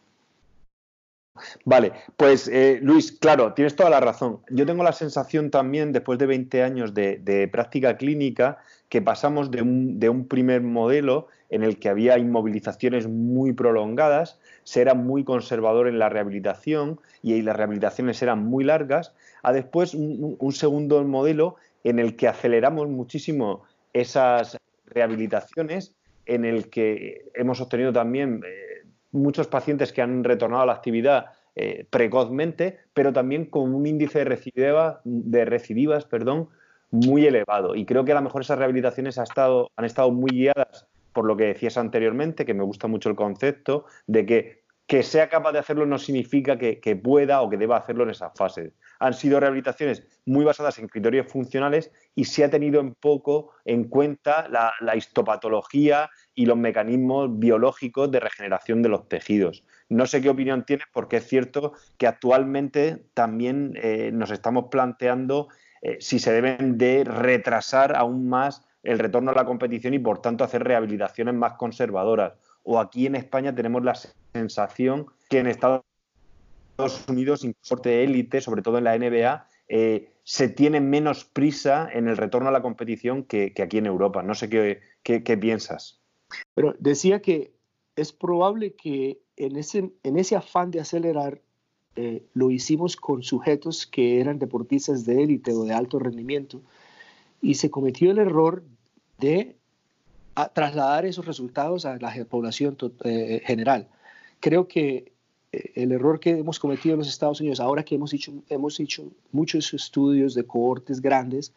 Vale, pues eh, Luis, claro, tienes toda la razón. Yo tengo la sensación también, después de 20 años de, práctica clínica, que pasamos de un, primer modelo en el que había inmovilizaciones muy prolongadas, se era muy conservador en la rehabilitación y las rehabilitaciones eran muy largas, a después un, segundo modelo en el que aceleramos muchísimo esas rehabilitaciones, en el que hemos obtenido también... Eh, muchos pacientes que han retornado a la actividad eh, precozmente, pero también con un índice de recidivas, de recidivas perdón, muy elevado. Y creo que a lo mejor esas rehabilitaciones han estado muy guiadas por lo que decías anteriormente, que me gusta mucho el concepto de que que sea capaz de hacerlo no significa que, pueda o que deba hacerlo en esas fases. Han sido rehabilitaciones muy basadas en criterios funcionales y se ha tenido en poco en cuenta la, histopatología y los mecanismos biológicos de regeneración de los tejidos. No sé qué opinión tienes porque es cierto que actualmente también eh, nos estamos planteando eh, si se deben de retrasar aún más el retorno a la competición y por tanto hacer rehabilitaciones más conservadoras o aquí en España tenemos la sensación que en Estados Unidos, importe élite, sobre todo en la NBA, eh, se tiene menos prisa en el retorno a la competición que, aquí en Europa. No sé qué, piensas. Pero decía que es probable que en ese, en ese afán de acelerar eh, lo hicimos con sujetos que eran deportistas de élite o de alto rendimiento y se cometió el error de trasladar esos resultados a la población eh, general. Creo que el error que hemos cometido en los Estados Unidos, ahora que hemos hecho, muchos estudios de cohortes grandes,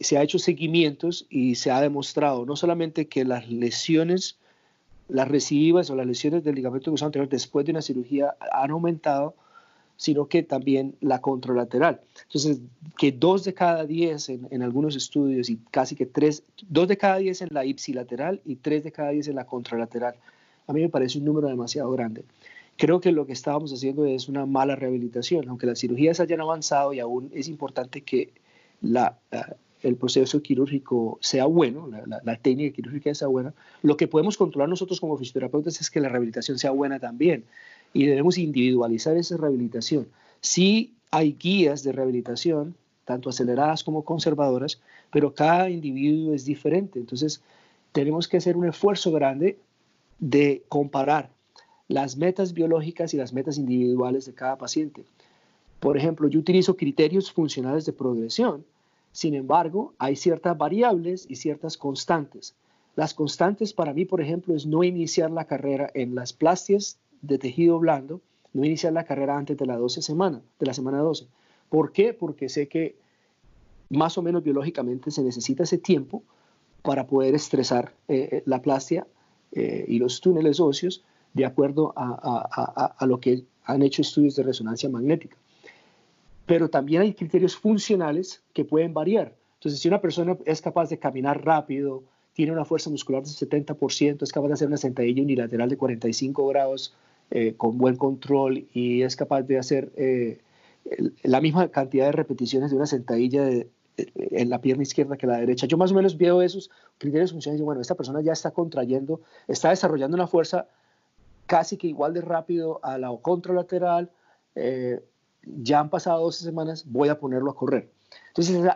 se ha hecho seguimientos y se ha demostrado no solamente que las lesiones, las recidivas o las lesiones del ligamento cruzado anterior después de una cirugía han aumentado, sino que también la contralateral. Entonces, que dos de cada diez en, algunos estudios y casi que tres, dos de cada diez en la ipsilateral y tres de cada diez en la contralateral, a mí me parece un número demasiado grande. Creo que lo que estábamos haciendo es una mala rehabilitación, aunque las cirugías hayan avanzado y aún es importante que el proceso quirúrgico sea bueno, la, la, técnica quirúrgica sea buena, lo que podemos controlar nosotros como fisioterapeutas es que la rehabilitación sea buena también y debemos individualizar esa rehabilitación. Sí hay guías de rehabilitación, tanto aceleradas como conservadoras, pero cada individuo es diferente. Entonces, tenemos que hacer un esfuerzo grande de comparar las metas biológicas y las metas individuales de cada paciente. Por ejemplo, yo utilizo criterios funcionales de progresión. Sin embargo, hay ciertas variables y ciertas constantes. Las constantes para mí, por ejemplo, es no iniciar la carrera en las plastias de tejido blando, no iniciar la carrera antes de la 12 semana, de la semana 12. ¿Por qué? Porque sé que más o menos biológicamente se necesita ese tiempo para poder estresar eh, eh, la plastia eh, y los túneles óseos de acuerdo a, lo que han hecho estudios de resonancia magnética. Pero también hay criterios funcionales que pueden variar. Entonces, si una persona es capaz de caminar rápido, tiene una fuerza muscular del 70%, es capaz de hacer una sentadilla unilateral de 45 grados eh, con buen control y es capaz de hacer eh, la misma cantidad de repeticiones de una sentadilla en la pierna izquierda que la derecha. Yo más o menos veo esos criterios funcionales y bueno, esta persona ya está contrayendo, está desarrollando una fuerza casi que igual de rápido a la contralateral, eh, ya han pasado 12 semanas, voy a ponerlo a correr. Entonces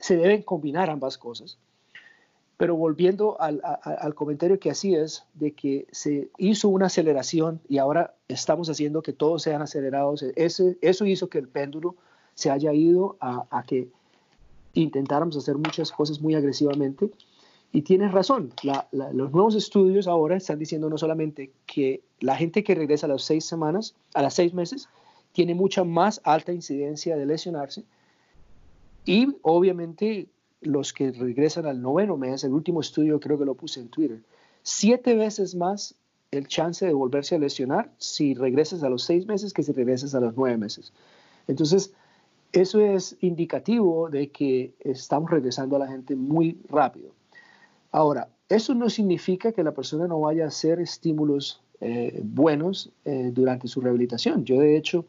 se deben combinar ambas cosas. Pero volviendo al, comentario que hacías de que se hizo una aceleración y ahora estamos haciendo que todos sean acelerados, eso hizo que el péndulo se haya ido a, que intentáramos hacer muchas cosas muy agresivamente. Y tienes razón, los nuevos estudios ahora están diciendo no solamente que la gente que regresa a las seis semanas, a las seis meses, tiene mucha más alta incidencia de lesionarse. Y obviamente los que regresan al noveno mes, el último estudio creo que lo puse en Twitter, siete veces más el chance de volverse a lesionar si regresas a los seis meses que si regresas a los nueve meses. Entonces, eso es indicativo de que estamos regresando a la gente muy rápido. Ahora, eso no significa que la persona no vaya a hacer estímulos eh, buenos eh, durante su rehabilitación. Yo, de hecho,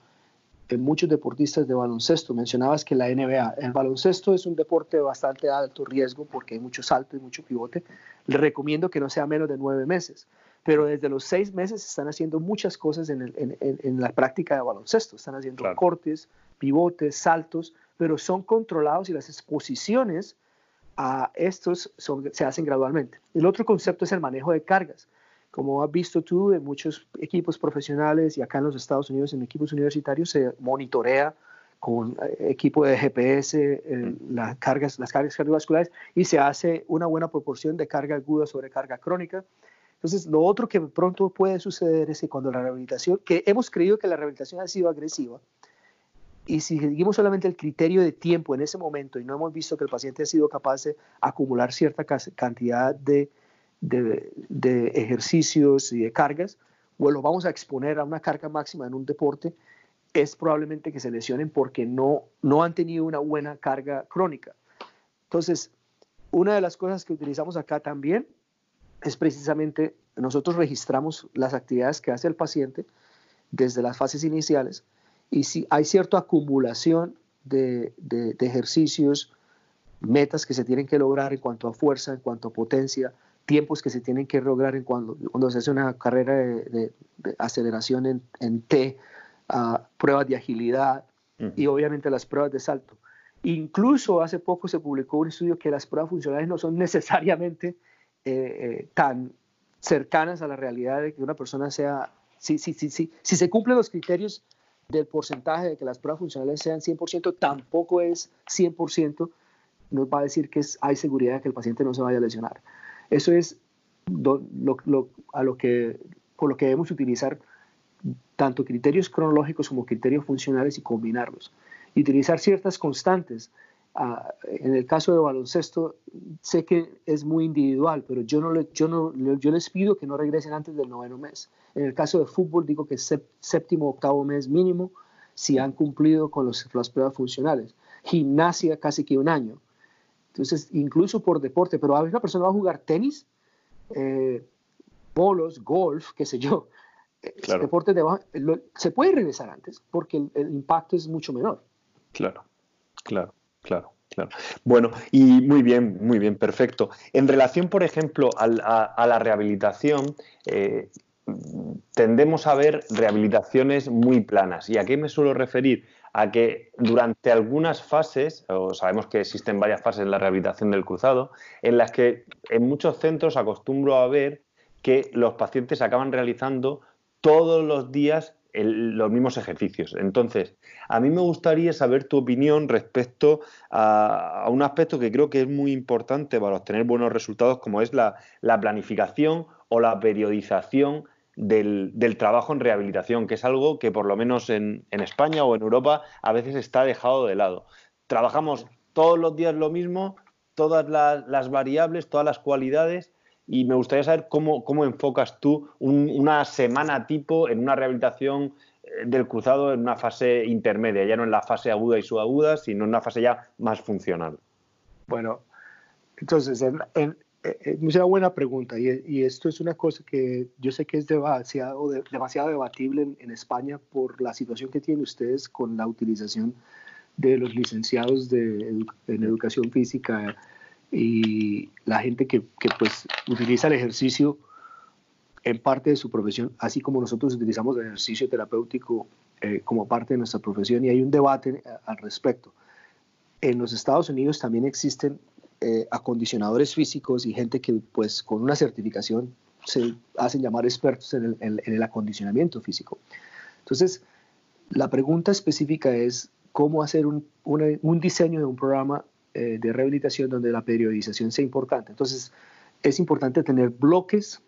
muchos deportistas de baloncesto. Mencionabas que la NBA, el baloncesto es un deporte de bastante alto riesgo porque hay mucho salto y mucho pivote. Le recomiendo que no sea menos de nueve meses, pero desde los seis meses están haciendo muchas cosas en, la práctica de baloncesto. Están haciendo cortes, pivotes, saltos, pero son controlados y las exposiciones a estos se hacen gradualmente. El otro concepto es el manejo de cargas como has visto tú en muchos equipos profesionales y acá en los Estados Unidos en equipos universitarios se monitorea con eh, equipo de GPS eh, las, cargas, las cargas cardiovasculares y se hace una buena proporción de carga aguda sobre carga crónica. Entonces, lo otro que pronto puede suceder es que cuando la rehabilitación, que hemos creído que la rehabilitación ha sido agresiva, y si seguimos solamente el criterio de tiempo en ese momento y no hemos visto que el paciente ha sido capaz de acumular cierta cantidad de, de, ejercicios y de cargas, o lo vamos a exponer a una carga máxima en un deporte, es probablemente que se lesionen porque no, no han tenido una buena carga crónica. Entonces, una de las cosas que utilizamos acá también es precisamente, nosotros registramos las actividades que hace el paciente desde las fases iniciales y si hay cierta acumulación de, ejercicios, metas que se tienen que lograr en cuanto a fuerza, en cuanto a potencia, tiempos que se tienen que lograr en cuando, cuando se hace una carrera de, aceleración en, en T, pruebas de agilidad y obviamente las pruebas de salto. Incluso hace poco se publicó un estudio que las pruebas funcionales no son (laughs) necesariamente eh, eh, tan cercanas a la realidad de que una persona sea, si, si, si, si, si se cumplen los criterios del porcentaje de que las pruebas funcionales sean 100%, tampoco es 100%, nos va a decir que hay seguridad de que el paciente no se vaya a lesionar. Eso es a lo que, por lo que debemos utilizar tanto criterios cronológicos como criterios funcionales y combinarlos. Y utilizar ciertas constantes. Ah, en el caso de baloncesto, sé que es muy individual, pero yo, no, yo, no, yo les pido que no regresen antes del noveno mes. En el caso de fútbol, digo que séptimo, octavo mes mínimo, si han cumplido con los, las pruebas funcionales. Gimnasia, casi que un año. Entonces, incluso por deporte, pero a veces una persona va a jugar tenis, eh, bolos, golf, qué sé yo, Claro. deporte de se puede regresar antes porque el, impacto es mucho menor. Claro, claro, claro. Claro. Bueno, y muy bien, muy bien, perfecto. En relación, por ejemplo, a, la rehabilitación, eh, tendemos a ver rehabilitaciones muy planas. ¿Y a qué me suelo referir? A que durante algunas fases, o sabemos que existen varias fases en la rehabilitación del cruzado, en las que en muchos centros acostumbro a ver que los pacientes acaban realizando todos los días los mismos ejercicios. Entonces, a mí me gustaría saber tu opinión respecto a, un aspecto que creo que es muy importante para obtener buenos resultados, como es la, planificación o la periodización del, trabajo en rehabilitación, que es algo que por lo menos en, España o en Europa a veces está dejado de lado. Trabajamos todos los días lo mismo, todas las variables, todas las cualidades, y me gustaría saber cómo, cómo enfocas tú una semana tipo en una rehabilitación eh, del cruzado en una fase intermedia, ya no en la fase aguda y subaguda, sino en una fase ya más funcional. Bueno, entonces, es una buena pregunta y, esto es una cosa que yo sé que es demasiado, demasiado debatible en, España por la situación que tienen ustedes con la utilización de los licenciados de, en educación física y la gente que, que, pues utiliza el ejercicio en parte de su profesión, así como nosotros utilizamos el ejercicio terapéutico eh, como parte de nuestra profesión y hay un debate eh, al respecto. En los Estados Unidos también existen eh, acondicionadores físicos y gente que pues con una certificación se hacen llamar expertos en el, en el acondicionamiento físico. Entonces, la pregunta específica es cómo hacer un, un diseño de un programa eh, de rehabilitación donde la periodización sea importante. Entonces, es importante tener bloques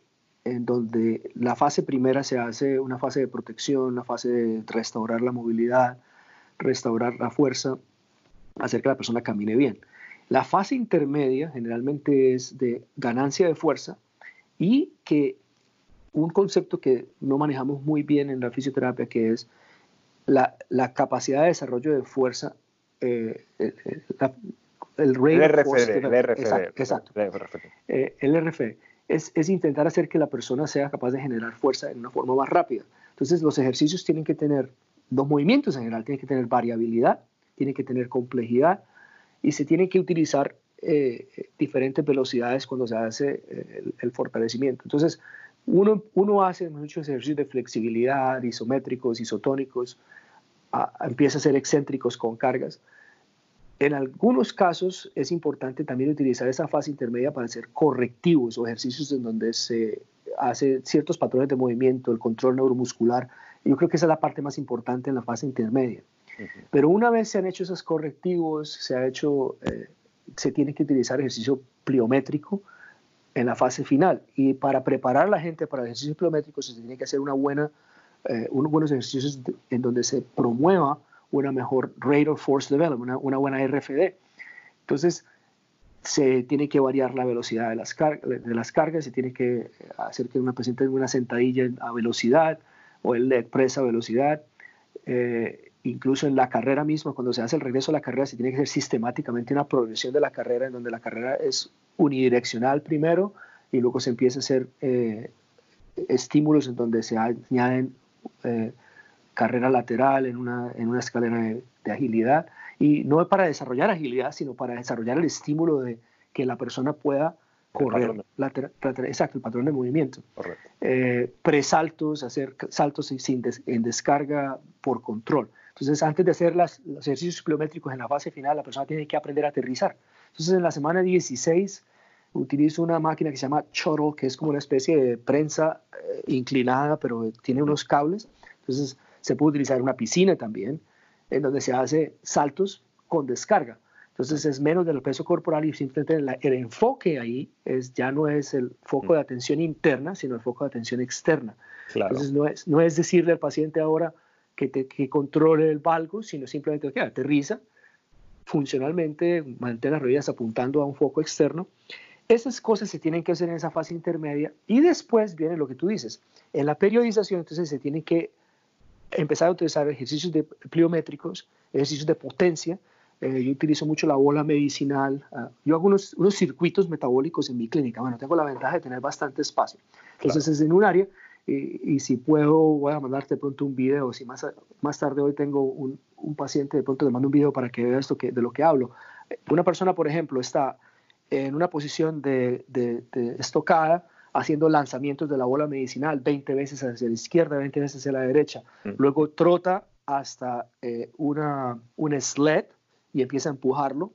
en donde la fase primera se hace una fase de protección, una fase de restaurar la movilidad, restaurar la fuerza, hacer que la persona camine bien. La fase intermedia generalmente es de ganancia de fuerza y que un concepto que no manejamos muy bien en la fisioterapia, que es la, la capacidad de desarrollo de fuerza, eh, eh, el RFD, el exacto, eh, el RFD es, es, intentar hacer que la persona sea capaz de generar fuerza en una forma más rápida. Entonces, los ejercicios tienen que tener, los movimientos en general, tienen que tener variabilidad, tienen que tener complejidad y se tienen que utilizar eh, diferentes velocidades cuando se hace eh, el, fortalecimiento. Entonces, uno, uno hace muchos ejercicios de flexibilidad, isométricos, isotónicos, empieza a ser excéntricos con cargas, en algunos casos es importante también utilizar esa fase intermedia para hacer correctivos o ejercicios en donde se hace ciertos patrones de movimiento, el control neuromuscular. Yo creo que esa es la parte más importante en la fase intermedia. Pero una vez se han hecho esos correctivos, se ha hecho, eh, se tiene que utilizar ejercicio pliométrico en la fase final. Y para preparar a la gente para ejercicios pliométricos se tiene que hacer una buena, eh, unos buenos ejercicios en donde se promueva una mejor rate of force development, una, una, buena RFD. Entonces, se tiene que variar la velocidad de las, de las cargas, se tiene que hacer que una paciente tenga una sentadilla a velocidad o el leg press a velocidad. Eh, incluso en la carrera misma, cuando se hace el regreso a la carrera, se tiene que hacer sistemáticamente una progresión de la carrera en donde la carrera es unidireccional primero y luego se empieza a hacer eh, estímulos en donde se añaden eh, carrera lateral en una, en una escalera de, agilidad. Y no es para desarrollar agilidad, sino para desarrollar el estímulo de que la persona pueda correr. Lateral, exacto, el patrón de movimiento. Eh, presaltos, hacer saltos sin en descarga por control. Entonces, antes de hacer los ejercicios kilométricos en la fase final, la persona tiene que aprender a aterrizar. Entonces, en la semana 16, utilizo una máquina que se llama Shuttle, que es como una especie de prensa eh, inclinada, pero tiene unos cables. Entonces, se puede utilizar una piscina también, en donde se hace saltos con descarga. Entonces es menos del peso corporal y simplemente el enfoque ahí es, ya no es el foco de atención interna, sino el foco de atención externa. Entonces no es, no es decirle al paciente ahora, que, controle el valgo, sino simplemente que aterriza funcionalmente, mantén las rodillas apuntando a un foco externo. Esas cosas se tienen que hacer en esa fase intermedia y después viene lo que tú dices. En la periodización, entonces se tiene que empezar a utilizar ejercicios de pliométricos, ejercicios de potencia. Eh, yo utilizo mucho la bola medicinal. Ah, yo hago unos, unos, circuitos metabólicos en mi clínica. Bueno, tengo la ventaja de tener bastante espacio. Entonces es en un área y, si puedo, voy a mandarte de pronto un video. Si más, más tarde hoy tengo un, un paciente, de pronto le mando un video para que vea esto que, de lo que hablo. Una persona, por ejemplo, está en una posición de, de, estocada, haciendo lanzamientos de la bola medicinal 20 veces hacia la izquierda, 20 veces hacia la derecha. Mm. Luego trota hasta eh, una, un sled y empieza a empujarlo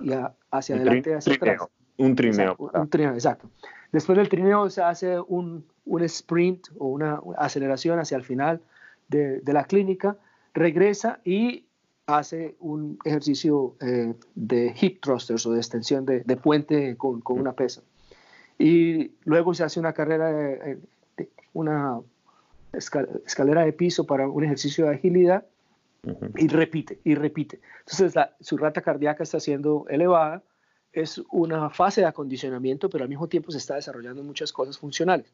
y hacia adelante, hacia atrás. Un trineo. un trineo, exacto. Después del trineo se hace un, un sprint o una aceleración hacia el final de, de la clínica, regresa y hace un ejercicio eh, de hip thrusters o de extensión de, de puente con, con, una pesa. Y luego se hace una carrera, de, una escalera de piso para un ejercicio de agilidad y repite, y repite. Entonces su rata cardíaca está siendo elevada, es una fase de acondicionamiento, pero al mismo tiempo se está desarrollando muchas cosas funcionales.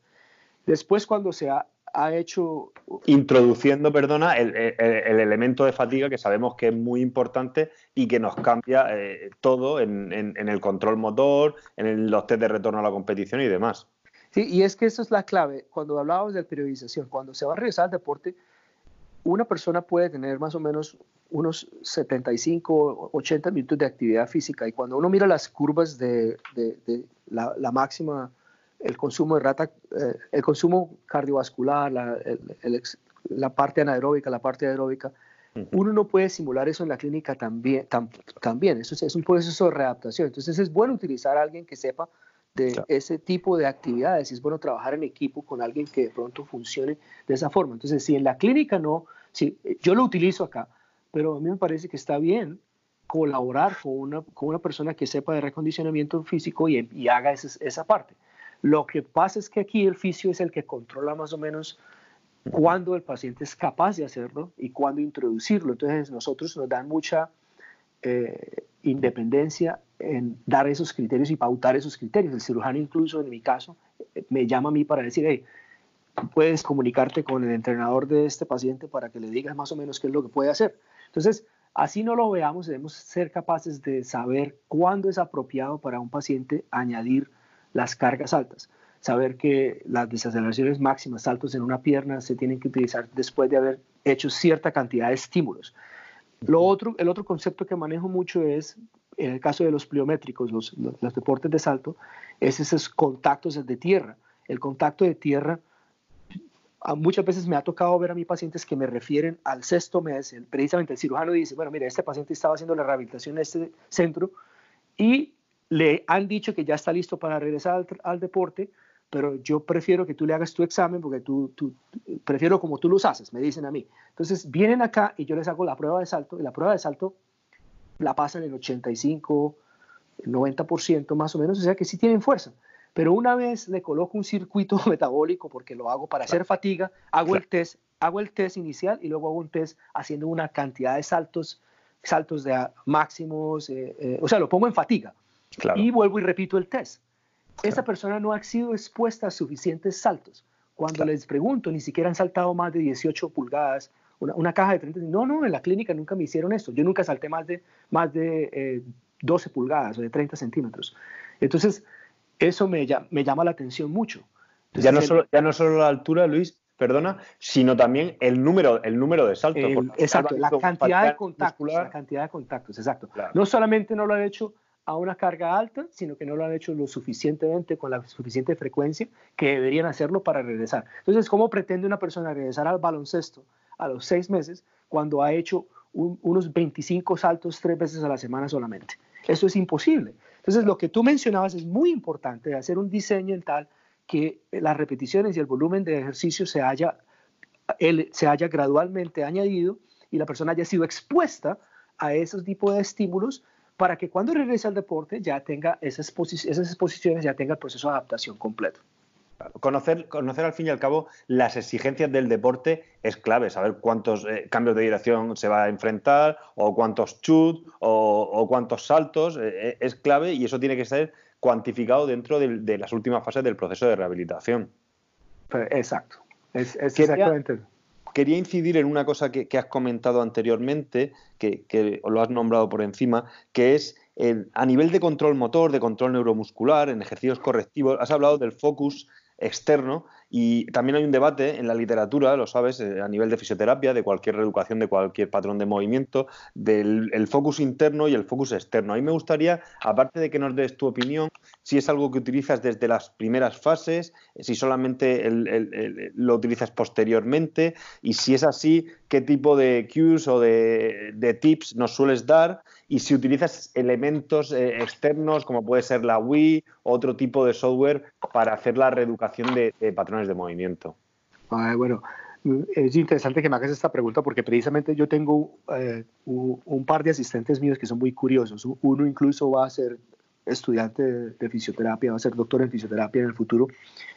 Después, cuando se ha, hecho... Introduciendo, perdona, el, elemento de fatiga que sabemos que es muy importante y que nos cambia eh, todo en, el control motor, en los test de retorno a la competición y demás. Sí, y es que eso es la clave. Cuando hablábamos de periodización, cuando se va a regresar al deporte, una persona puede tener más o menos unos 75, 80 minutos de actividad física y cuando uno mira las curvas de, la, la, máxima el consumo de rata, eh, el consumo cardiovascular, la, la, parte anaeróbica, la parte aeróbica, uno no puede simular eso en la clínica también. también. Eso es, un proceso de readaptación. Entonces es bueno utilizar a alguien que sepa de ese tipo de actividades. Es bueno trabajar en equipo con alguien que de pronto funcione de esa forma. Entonces, si en la clínica no, si, yo lo utilizo acá, pero a mí me parece que está bien colaborar con una, con una persona que sepa de recondicionamiento físico y, y haga esa, esa parte. Lo que pasa es que aquí el fisio es el que controla más o menos cuándo el paciente es capaz de hacerlo y cuándo introducirlo. Entonces nosotros nos dan mucha eh, independencia en dar esos criterios y pautar esos criterios. El cirujano incluso en mi caso me llama a mí para decir, hey, puedes comunicarte con el entrenador de este paciente para que le digas más o menos qué es lo que puede hacer. Entonces, así no lo veamos, debemos ser capaces de saber cuándo es apropiado para un paciente añadir las cargas altas. Saber que las desaceleraciones máximas, saltos en una pierna, se tienen que utilizar después de haber hecho cierta cantidad de estímulos. Lo otro, el otro concepto que manejo mucho es, en el caso de los pliométricos, los, los, deportes de salto, es esos contactos de tierra. El contacto de tierra, muchas veces me ha tocado ver a mis pacientes que me refieren al sexto mes, precisamente el cirujano dice, bueno, mira, este paciente estaba haciendo la rehabilitación en este centro y le han dicho que ya está listo para regresar al, deporte, pero yo prefiero que tú le hagas tu examen porque tú, tú, prefiero como tú los haces, me dicen a mí. Entonces vienen acá y yo les hago la prueba de salto y la prueba de salto la pasan en 85, 90% más o menos, o sea que sí tienen fuerza. Pero una vez le coloco un circuito (laughs) metabólico, porque lo hago para hacer fatiga, hago el test, hago el test inicial y luego hago un test haciendo una cantidad de saltos, saltos de máximos, eh, eh, o sea, lo pongo en fatiga. Y vuelvo y repito el test. Esa persona no ha sido expuesta a suficientes saltos. Cuando les pregunto, ni siquiera han saltado más de 18 pulgadas, una, caja de 30, no, no, en la clínica nunca me hicieron esto. Yo nunca salté más de, más de 12 pulgadas o de 30 centímetros. Entonces, eso me, me llama la atención mucho. ya, no solo, ya no solo la altura, Luis, perdona, sino también el número, el número de saltos. exacto, la cantidad de contactos, la cantidad de contactos, exacto. No solamente no lo han hecho a una carga alta, sino que no lo han hecho lo suficientemente, con la suficiente frecuencia que deberían hacerlo para regresar. Entonces, ¿cómo pretende una persona regresar al baloncesto a los seis meses cuando ha hecho unos 25 saltos tres veces a la semana solamente? Eso es imposible. Entonces, lo que tú mencionabas es muy importante, hacer un diseño en tal que las repeticiones y el volumen de ejercicio se haya, se haya gradualmente añadido y la persona haya sido expuesta a esos tipos de estímulos para que cuando regrese al deporte ya tenga esas, esas exposiciones, ya tenga el proceso de adaptación completo. Conocer, conocer al fin y al cabo las exigencias del deporte es clave, saber cuántos eh, cambios de dirección se va a enfrentar, o cuántos chut, o, cuántos saltos, eh, eh, es clave y eso tiene que ser cuantificado dentro de, las últimas fases del proceso de rehabilitación. Exacto, es, quería, exactamente. Quería incidir en una cosa que, has comentado anteriormente, que, que, lo has nombrado por encima, que es a nivel de control motor, de control neuromuscular, en ejercicios correctivos, has hablado del focus externo y también hay un debate en la literatura, lo sabes, eh, a nivel de fisioterapia, de cualquier reeducación, de cualquier patrón de movimiento, del focus interno y el focus externo. A mí me gustaría, aparte de que nos des tu opinión, si es algo que utilizas desde las primeras fases, si solamente lo utilizas posteriormente y si es así, qué tipo de cues o de tips nos sueles dar y si utilizas elementos eh, externos como puede ser la Wii o otro tipo de software para hacer la reeducación de, patrones de movimiento. bueno, es interesante que me hagas esta pregunta porque precisamente yo tengo eh, un, par de asistentes míos que son muy curiosos. Uno incluso va a ser estudiante de, fisioterapia, va a ser doctor en fisioterapia en el futuro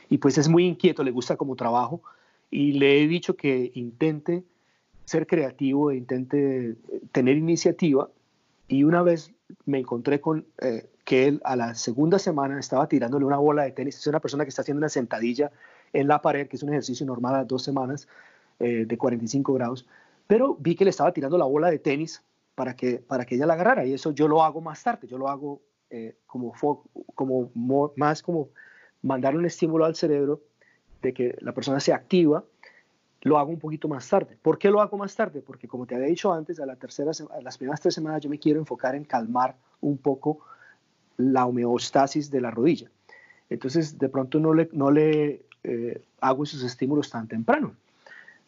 y pues es muy inquieto, le gusta como trabajo y le he dicho que intente ser creativo e intente tener iniciativa y una vez me encontré con eh, que él a la segunda semana estaba tirándole una bola de tenis. Es una persona que está haciendo una sentadilla en la pared, que es un ejercicio normal a dos semanas eh, de 45 grados. Pero vi que le estaba tirando la bola de tenis para que, para que ella la agarrara. Y eso yo lo hago más tarde. Yo lo hago eh, como, más como mandar un estímulo al cerebro de que la persona se activa lo hago un poquito más tarde. ¿Por qué lo hago más tarde? Porque como te había dicho antes, a, la tercera, a las primeras tres semanas yo me quiero enfocar en calmar un poco la homeostasis de la rodilla. Entonces, de pronto no le, no le eh, hago esos estímulos tan temprano.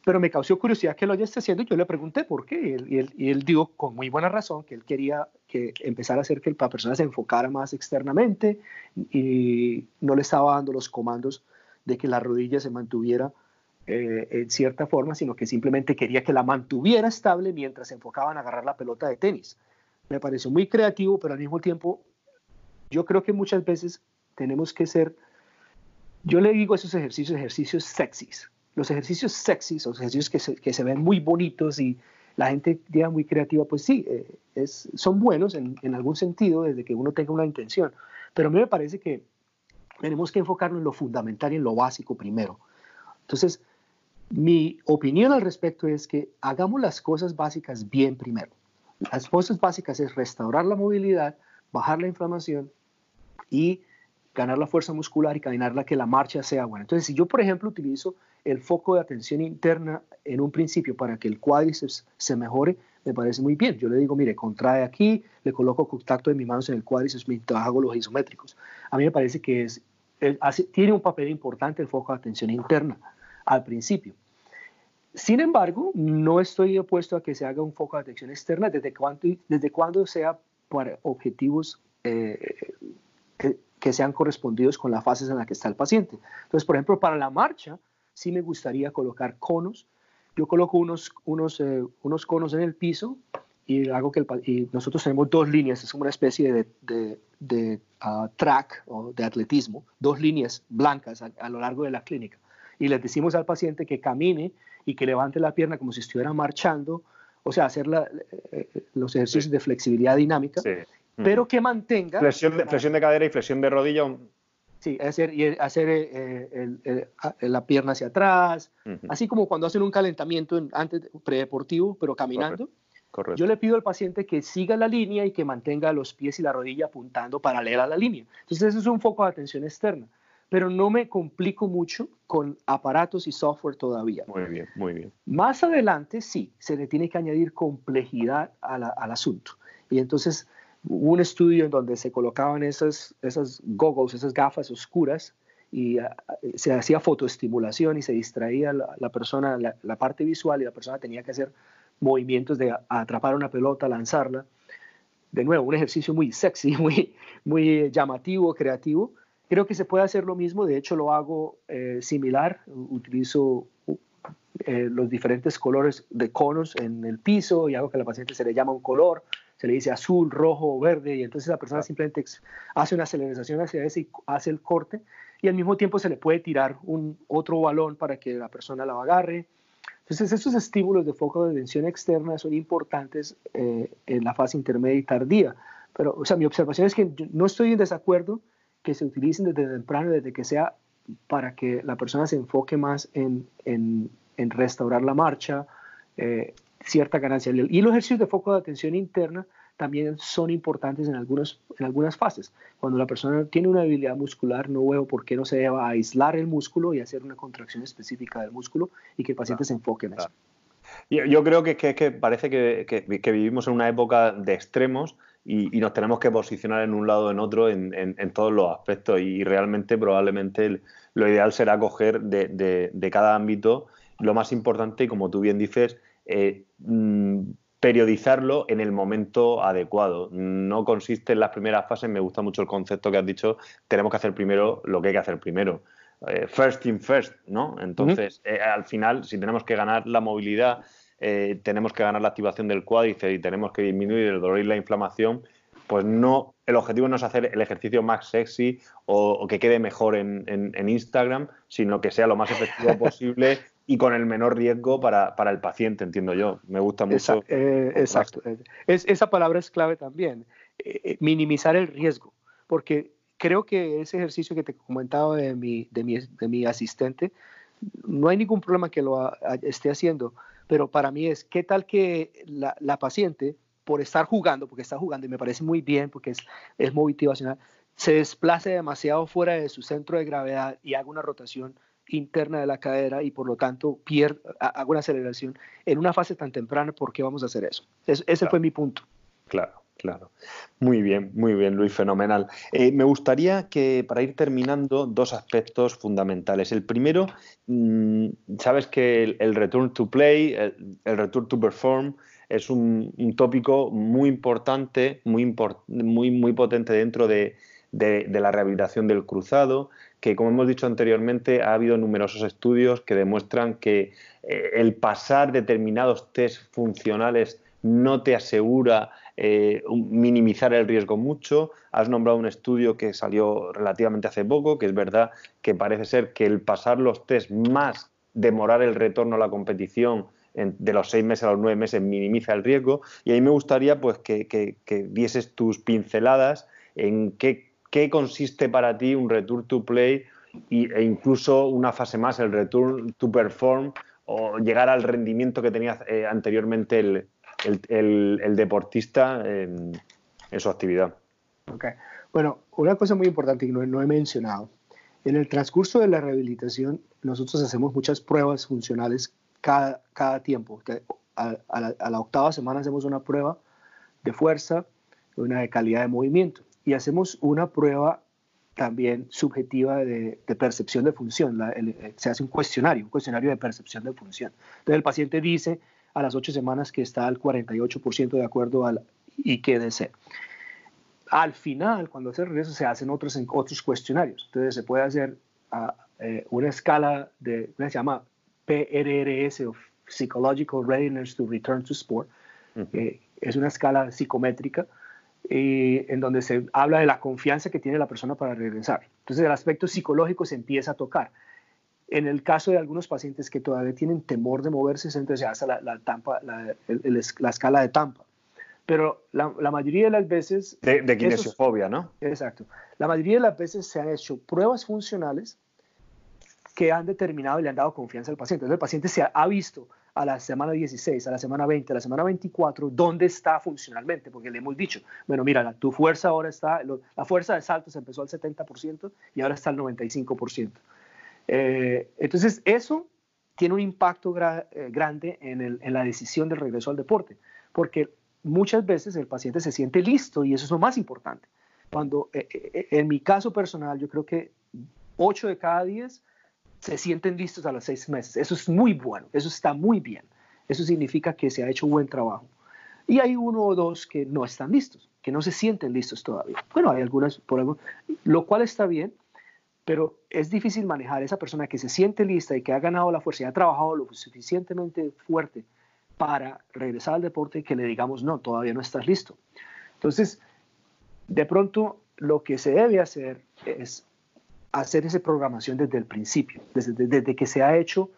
Pero me causó curiosidad que lo haya haciendo y yo le pregunté por qué. Y él, y él, dijo con muy buena razón que él quería que empezar a hacer que la persona se enfocara más externamente y no le estaba dando los comandos de que la rodilla se mantuviera eh, en cierta forma, sino que simplemente quería que la mantuviera estable mientras se enfocaban a agarrar la pelota de tenis. Me pareció muy creativo, pero al mismo tiempo yo creo que muchas veces tenemos que ser, yo le digo a esos ejercicios, ejercicios sexys. Los ejercicios sexys, los ejercicios que se, que se ven muy bonitos y la gente diga muy creativa, pues sí, eh, es, son buenos en, en, algún sentido desde que uno tenga una intención. Pero a mí me parece que tenemos que enfocarnos en lo fundamental y en lo básico primero. Entonces, mi opinión al respecto es que hagamos las cosas básicas bien primero. Las cosas básicas es restaurar la movilidad, bajar la inflamación y ganar la fuerza muscular y caminarla que la marcha sea buena. Entonces, si yo, por ejemplo, utilizo el foco de atención interna en un principio para que el cuádriceps se mejore, me parece muy bien. Yo le digo, mire, contrae aquí, le coloco contacto de mis manos en el cuádriceps mientras hago los isométricos. A mí me parece que es, tiene un papel importante el foco de atención interna al principio. Sin embargo, no estoy opuesto a que se haga un foco de atención externa desde cuando, desde cuando sea para objetivos eh, que, sean correspondidos con las fases en las que está el paciente. Entonces, por ejemplo, para la marcha, sí me gustaría colocar conos. Yo coloco unos, unos, eh, unos conos en el piso y hago que y nosotros tenemos dos líneas, es una especie de, de, de ah, track o de atletismo, dos líneas blancas a, lo largo de la clínica. Y le decimos al paciente que camine y que levante la pierna como si estuviera marchando, o sea, hacer eh, eh, los ejercicios de flexibilidad dinámica, pero que mantenga... Flexión de, flexión de cadera y flexión de rodilla. Sí, hacer, y hacer eh, la pierna hacia atrás, así como cuando hacen un calentamiento antes predeportivo, pero caminando. Yo le pido al paciente que siga la línea y que mantenga los pies y la rodilla apuntando paralela a la línea. Entonces, eso es un foco de atención externa. Pero no me complico mucho con aparatos y software todavía. Muy bien, muy bien. Más adelante, sí, se le tiene que añadir complejidad al asunto. Y entonces, hubo un estudio en donde se colocaban esas, esas goggles, esas gafas oscuras, y ah, se hacía fotoestimulación y se distraía la, persona, la, la, parte visual, y la persona tenía que hacer movimientos de atrapar una pelota, lanzarla. De nuevo, un ejercicio muy sexy, (laughs) muy, muy llamativo, creativo. Creo que se puede hacer lo mismo, de hecho lo hago eh, similar, utilizo eh, los diferentes colores de conos en el piso y hago que a la paciente se le llama un color, se le dice azul, rojo, verde y entonces la persona simplemente hace una aceleración hacia ese y hace el corte y al mismo tiempo se le puede tirar un otro balón para que la persona la agarre entonces, estos estímulos de foco de tensión externa son importantes eh, en la fase intermedia y tardía. Pero, o sea, mi observación es que no estoy en desacuerdo que se utilicen desde temprano, desde que sea para que la persona se enfoque más en, en, en restaurar la marcha, eh, cierta ganancia. Y los ejercicios de foco de atención interna también son importantes en, algunos, en algunas fases. Cuando la persona tiene una debilidad muscular, no veo por qué no se deba aislar el músculo y hacer una contracción específica del músculo y que el paciente se enfoque en eso. Yo, creo que, que, que parece que, que, vivimos en una época de extremos y, nos tenemos que posicionar en un lado o en otro en, en, todos los aspectos y realmente probablemente lo ideal será coger de, de, de, cada ámbito lo más importante y como tú bien dices, eh, mm, periodizarlo en el momento adecuado. No consiste en las primeras fases, me gusta mucho el concepto que has dicho, tenemos que hacer primero lo que hay que hacer primero. Eh, first in first, ¿no? Entonces, eh, al final, si tenemos que ganar la movilidad, eh, tenemos que ganar la activación del cuádriceps y tenemos que disminuir el dolor y la inflamación, pues no, el objetivo no es hacer el ejercicio más sexy o, que quede mejor en, en, Instagram, sino que sea lo más efectivo (laughs) posible y con el menor riesgo para, para el paciente, entiendo yo. Me gusta mucho. Eh, exacto. Es, esa palabra es clave también, eh, eh, minimizar el riesgo, porque creo que ese ejercicio que te comentaba de mi, de mi, de mi asistente, no hay ningún problema que lo esté haciendo, pero para mí es, ¿qué tal que la, la, paciente, por estar jugando, porque está jugando y me parece muy bien, porque es, es motivacional, se desplace demasiado fuera de su centro de gravedad y haga una rotación interna de la cadera y por lo tanto pier, hago una aceleración en una fase tan temprana, ¿por qué vamos a hacer eso? ese fue mi punto. Claro, claro. Muy bien, muy bien, Luis, fenomenal. Eh, me gustaría que para ir terminando, dos aspectos fundamentales. El primero, mm, sabes que el, return to play, el, return to perform, es un, tópico muy importante, muy, muy, muy potente dentro de, de, la rehabilitación del cruzado, que como hemos dicho anteriormente, ha habido numerosos estudios que demuestran que eh, el pasar determinados test funcionales no te asegura eh, minimizar el riesgo mucho. Has nombrado un estudio que salió relativamente hace poco, que es verdad que parece ser que el pasar los test más demorar el retorno a la competición de los seis meses a los nueve meses minimiza el riesgo. Y ahí me gustaría pues, que, que dieses tus pinceladas en qué qué consiste para ti un return to play e incluso una fase más, el return to perform o llegar al rendimiento que tenía eh, anteriormente el, deportista en, su actividad. Okay. Bueno, una cosa muy importante que no, he mencionado. En el transcurso de la rehabilitación, nosotros hacemos muchas pruebas funcionales cada, tiempo. A, la, a, la, octava semana hacemos una prueba de fuerza, una de calidad de movimiento y hacemos una prueba también subjetiva de, percepción de función. se hace un cuestionario, un cuestionario de percepción de función. Entonces el paciente dice a las ocho semanas que está al 48% de acuerdo al IQDC. Al final, cuando se regresa, se hacen otros, otros cuestionarios. Entonces se puede hacer ah, eh, una escala de, se llama PRRS, o Psychological Readiness to Return to Sport, es una escala psicométrica eh, en donde se habla de la confianza que tiene la persona para regresar. Entonces el aspecto psicológico se empieza a tocar. En el caso de algunos pacientes que todavía tienen temor de moverse, entonces se hace la, la, tampa, la, la, escala de Tampa. Pero la, mayoría de las veces... De, de kinesiofobia, ¿no? Exacto. La mayoría de las veces se han hecho pruebas funcionales que han determinado y le han dado confianza al paciente. Entonces el paciente se ha visto a la semana 16, a la semana 20, a la semana 24, dónde está funcionalmente, porque le hemos dicho, bueno, mira, tu fuerza ahora está, la fuerza de saltos empezó al 70% y ahora está al 95%. Eh, entonces, eso tiene un impacto eh, grande en, la decisión del regreso al deporte, porque muchas veces el paciente se siente listo y eso es lo más importante. Cuando, eh, en mi caso personal, yo creo que 8 de cada 10 se sienten listos a los seis meses. Eso es muy bueno, eso está muy bien. Eso significa que se ha hecho buen trabajo. Y hay uno o dos que no están listos, que no se sienten listos todavía. Bueno, hay algunas, por lo cual está bien, pero es difícil manejar esa persona que se siente lista y que ha ganado la fuerza y ha trabajado lo suficientemente fuerte para regresar al deporte y que le digamos, no, todavía no estás listo. Entonces, de pronto, lo que se debe hacer es hacer esa programación desde el principio, desde, desde que se ha hecho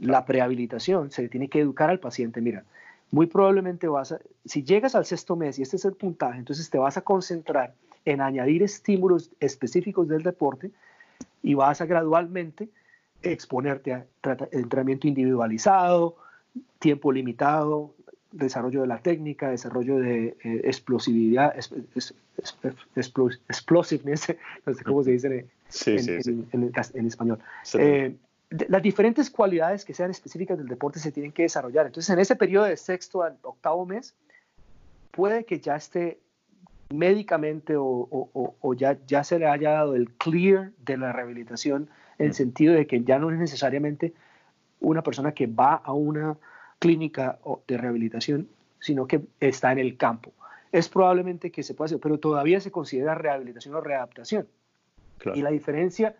la prehabilitación, se tiene que educar al paciente, mira, muy probablemente vas a, si llegas al sexto mes y este es el puntaje, entonces te vas a concentrar en añadir estímulos específicos del deporte y vas a gradualmente exponerte a entrenamiento individualizado, tiempo limitado, desarrollo de la técnica, desarrollo de eh, explosividad, explosiveness, (laughs) no sé cómo se dice en, español. Eh, las diferentes cualidades que sean específicas del deporte se tienen que desarrollar. Entonces, en ese periodo de sexto al octavo mes, puede que ya esté médicamente o, ya, ya se le haya dado el clear de la rehabilitación en el mm. sentido de que ya no es necesariamente una persona que va a una clínica de rehabilitación, sino que está en el campo. Es probablemente que se pueda hacer, pero todavía se considera rehabilitación o readaptación. Y la diferencia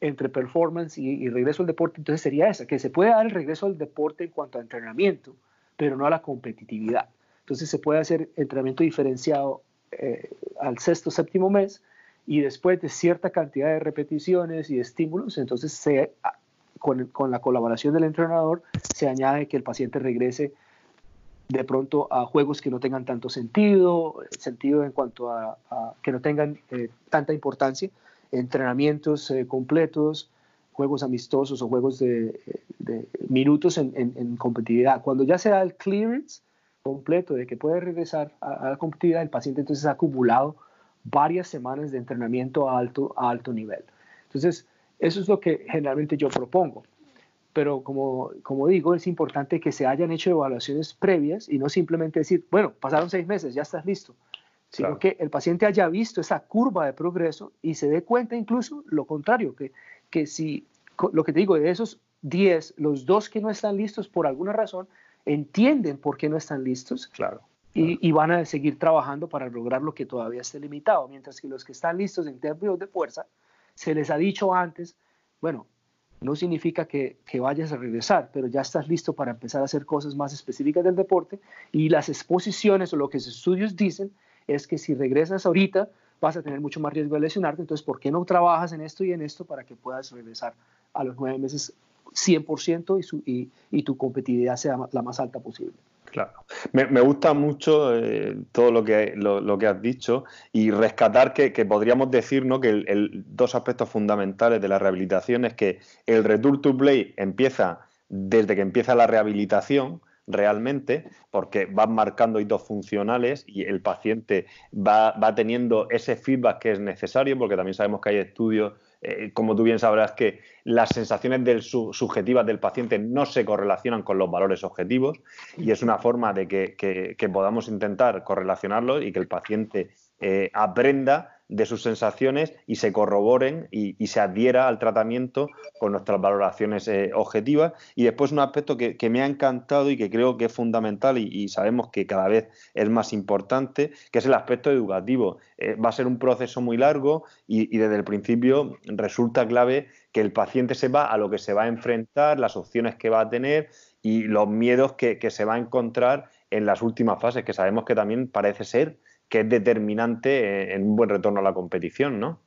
entre performance y, regreso al deporte entonces sería esa, que se puede dar el regreso al deporte en cuanto a entrenamiento, pero no a la competitividad. Entonces se puede hacer entrenamiento diferenciado eh, al sexto, séptimo mes y después de cierta cantidad de repeticiones y estímulos, entonces se con, la colaboración del entrenador, se añade que el paciente regrese de pronto a juegos que no tengan tanto sentido, sentido en cuanto a, que no tengan eh, tanta importancia, entrenamientos eh, completos, juegos amistosos o juegos de, minutos en, competitividad. Cuando ya se da el clearance completo de que puede regresar a, la competitividad, el paciente entonces ha acumulado varias semanas de entrenamiento a alto, a alto nivel. Entonces, eso es lo que generalmente yo propongo. Pero como, como digo, es importante que se hayan hecho evaluaciones previas y no simplemente decir, bueno, pasaron seis meses, ya estás listo, sino que el paciente haya visto esa curva de progreso y se dé cuenta incluso lo contrario, que, que si, lo que te digo, de esos 10, los dos que no están listos por alguna razón, entienden por qué no están listos. Claro. Y, y, van a seguir trabajando para lograr lo que todavía esté limitado, mientras que los que están listos en términos de fuerza se les ha dicho antes, bueno, no significa que, vayas a regresar, pero ya estás listo para empezar a hacer cosas más específicas del deporte y las exposiciones o lo que los estudios dicen es que si regresas ahorita vas a tener mucho más riesgo de lesionarte, entonces ¿por qué no trabajas en esto y en esto para que puedas regresar a los nueve meses 100% y, y tu competitividad sea la más alta posible? Claro. Me, gusta mucho eh, todo lo que, lo, que has dicho y rescatar que, podríamos decir ¿no? que el, dos aspectos fundamentales de la rehabilitación es que el return to play empieza desde que empieza la rehabilitación realmente, porque van marcando hitos funcionales y el paciente va teniendo ese feedback que es necesario, porque también sabemos que hay estudios eh, como tú bien sabrás, que las sensaciones del subjetivas del paciente no se correlacionan con los valores objetivos y es una forma de que, podamos intentar correlacionarlos y que el paciente eh, aprenda de sus sensaciones y se corroboren y, se adhiera al tratamiento con nuestras valoraciones eh, objetivas. Y después un aspecto que, me ha encantado y que creo que es fundamental y, sabemos que cada vez es más importante, que es el aspecto educativo. Eh, va a ser un proceso muy largo y, desde el principio resulta clave que el paciente sepa a lo que se va a enfrentar, las opciones que va a tener y los miedos que, que se va a encontrar en las últimas fases, que sabemos que también parece ser que es determinante en un buen retorno a la competición, ¿no?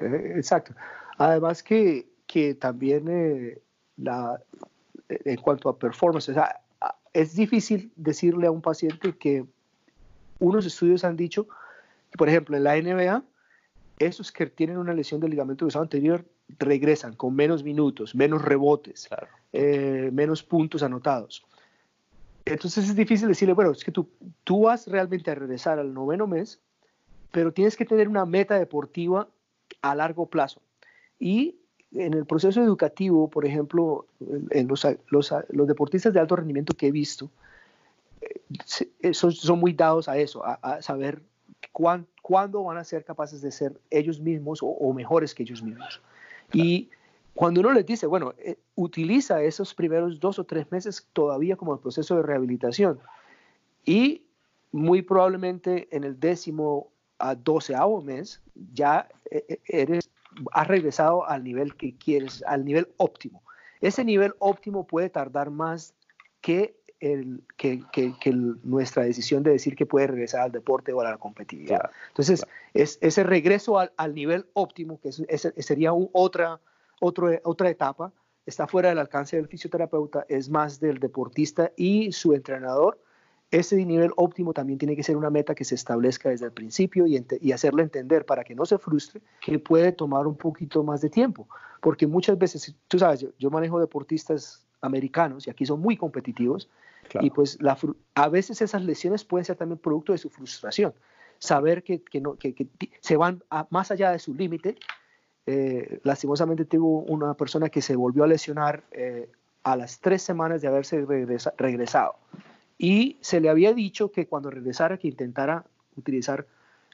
Eh, exacto. Además que, que también eh, la, en cuanto a performance, o sea, es difícil decirle a un paciente que unos estudios han dicho que, por ejemplo, en la NBA, esos que tienen una lesión del ligamento cruzado anterior regresan con menos minutos, menos rebotes, eh, menos puntos anotados. Entonces es difícil decirle, bueno, es que tú, tú vas realmente a regresar al noveno mes, pero tienes que tener una meta deportiva a largo plazo. Y en el proceso educativo, por ejemplo, en los, los, los deportistas de alto rendimiento que he visto, eh, son, son muy dados a eso, a, saber cuándo van a ser capaces de ser ellos mismos o, mejores que ellos mismos. Y cuando uno les dice, bueno, eh, utiliza esos primeros dos o tres meses todavía como el proceso de rehabilitación y muy probablemente en el décimo a doceavo mes ya eh, eres has regresado al nivel que quieres, al nivel óptimo. Ese nivel óptimo puede tardar más que, el, que, nuestra decisión de decir que puede regresar al deporte o a la competitividad. Entonces, es, ese regreso al, nivel óptimo, que sería otra, otra etapa, está fuera del alcance del fisioterapeuta, es más del deportista y su entrenador ese nivel óptimo también tiene que ser una meta que se establezca desde el principio y, y, hacerle entender para que no se frustre que puede tomar un poquito más de tiempo. Porque muchas veces, tú sabes, yo, manejo deportistas americanos y aquí son muy competitivos y pues la, a veces esas lesiones pueden ser también producto de su frustración. Saber que, que, no, que, se van más allá de su límite. Eh, lastimosamente tuvo una persona que se volvió a lesionar eh, a las tres semanas de haberse regresado y se le había dicho que cuando regresara que intentara utilizar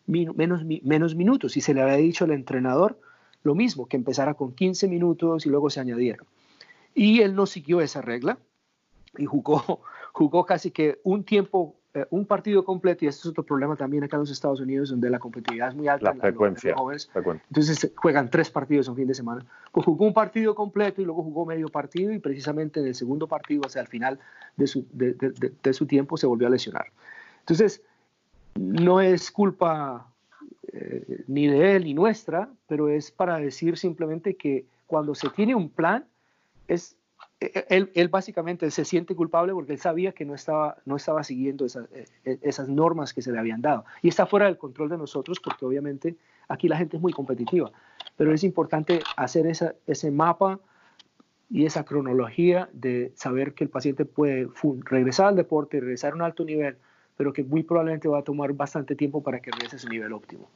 menos, minutos y se le había dicho al entrenador lo mismo, que empezara con 15 minutos y luego se añadiera. Y él no siguió esa regla y jugó, (laughs) jugó casi que un tiempo eh, un partido completo, y este es otro problema también acá en los Estados Unidos, donde la competitividad es muy alta. La frecuencia. Entonces juegan tres partidos un fin de semana. Pues jugó un partido completo y luego jugó medio partido y precisamente en el segundo partido, hacia el final de su, de, de, su tiempo, se volvió a lesionar. Entonces, no es culpa eh, ni de él ni nuestra, pero es para decir simplemente que cuando se tiene un plan, es él, él, básicamente se siente culpable porque él sabía que no estaba, no estaba siguiendo eh, eh, esas normas que se le habían dado. Y está fuera del control de nosotros porque obviamente aquí la gente es muy competitiva. Pero es importante hacer esa, ese mapa y esa cronología de saber que el paciente puede regresar al deporte, regresar a un alto nivel, pero que muy probablemente va a tomar bastante tiempo para que regrese a su nivel óptimo.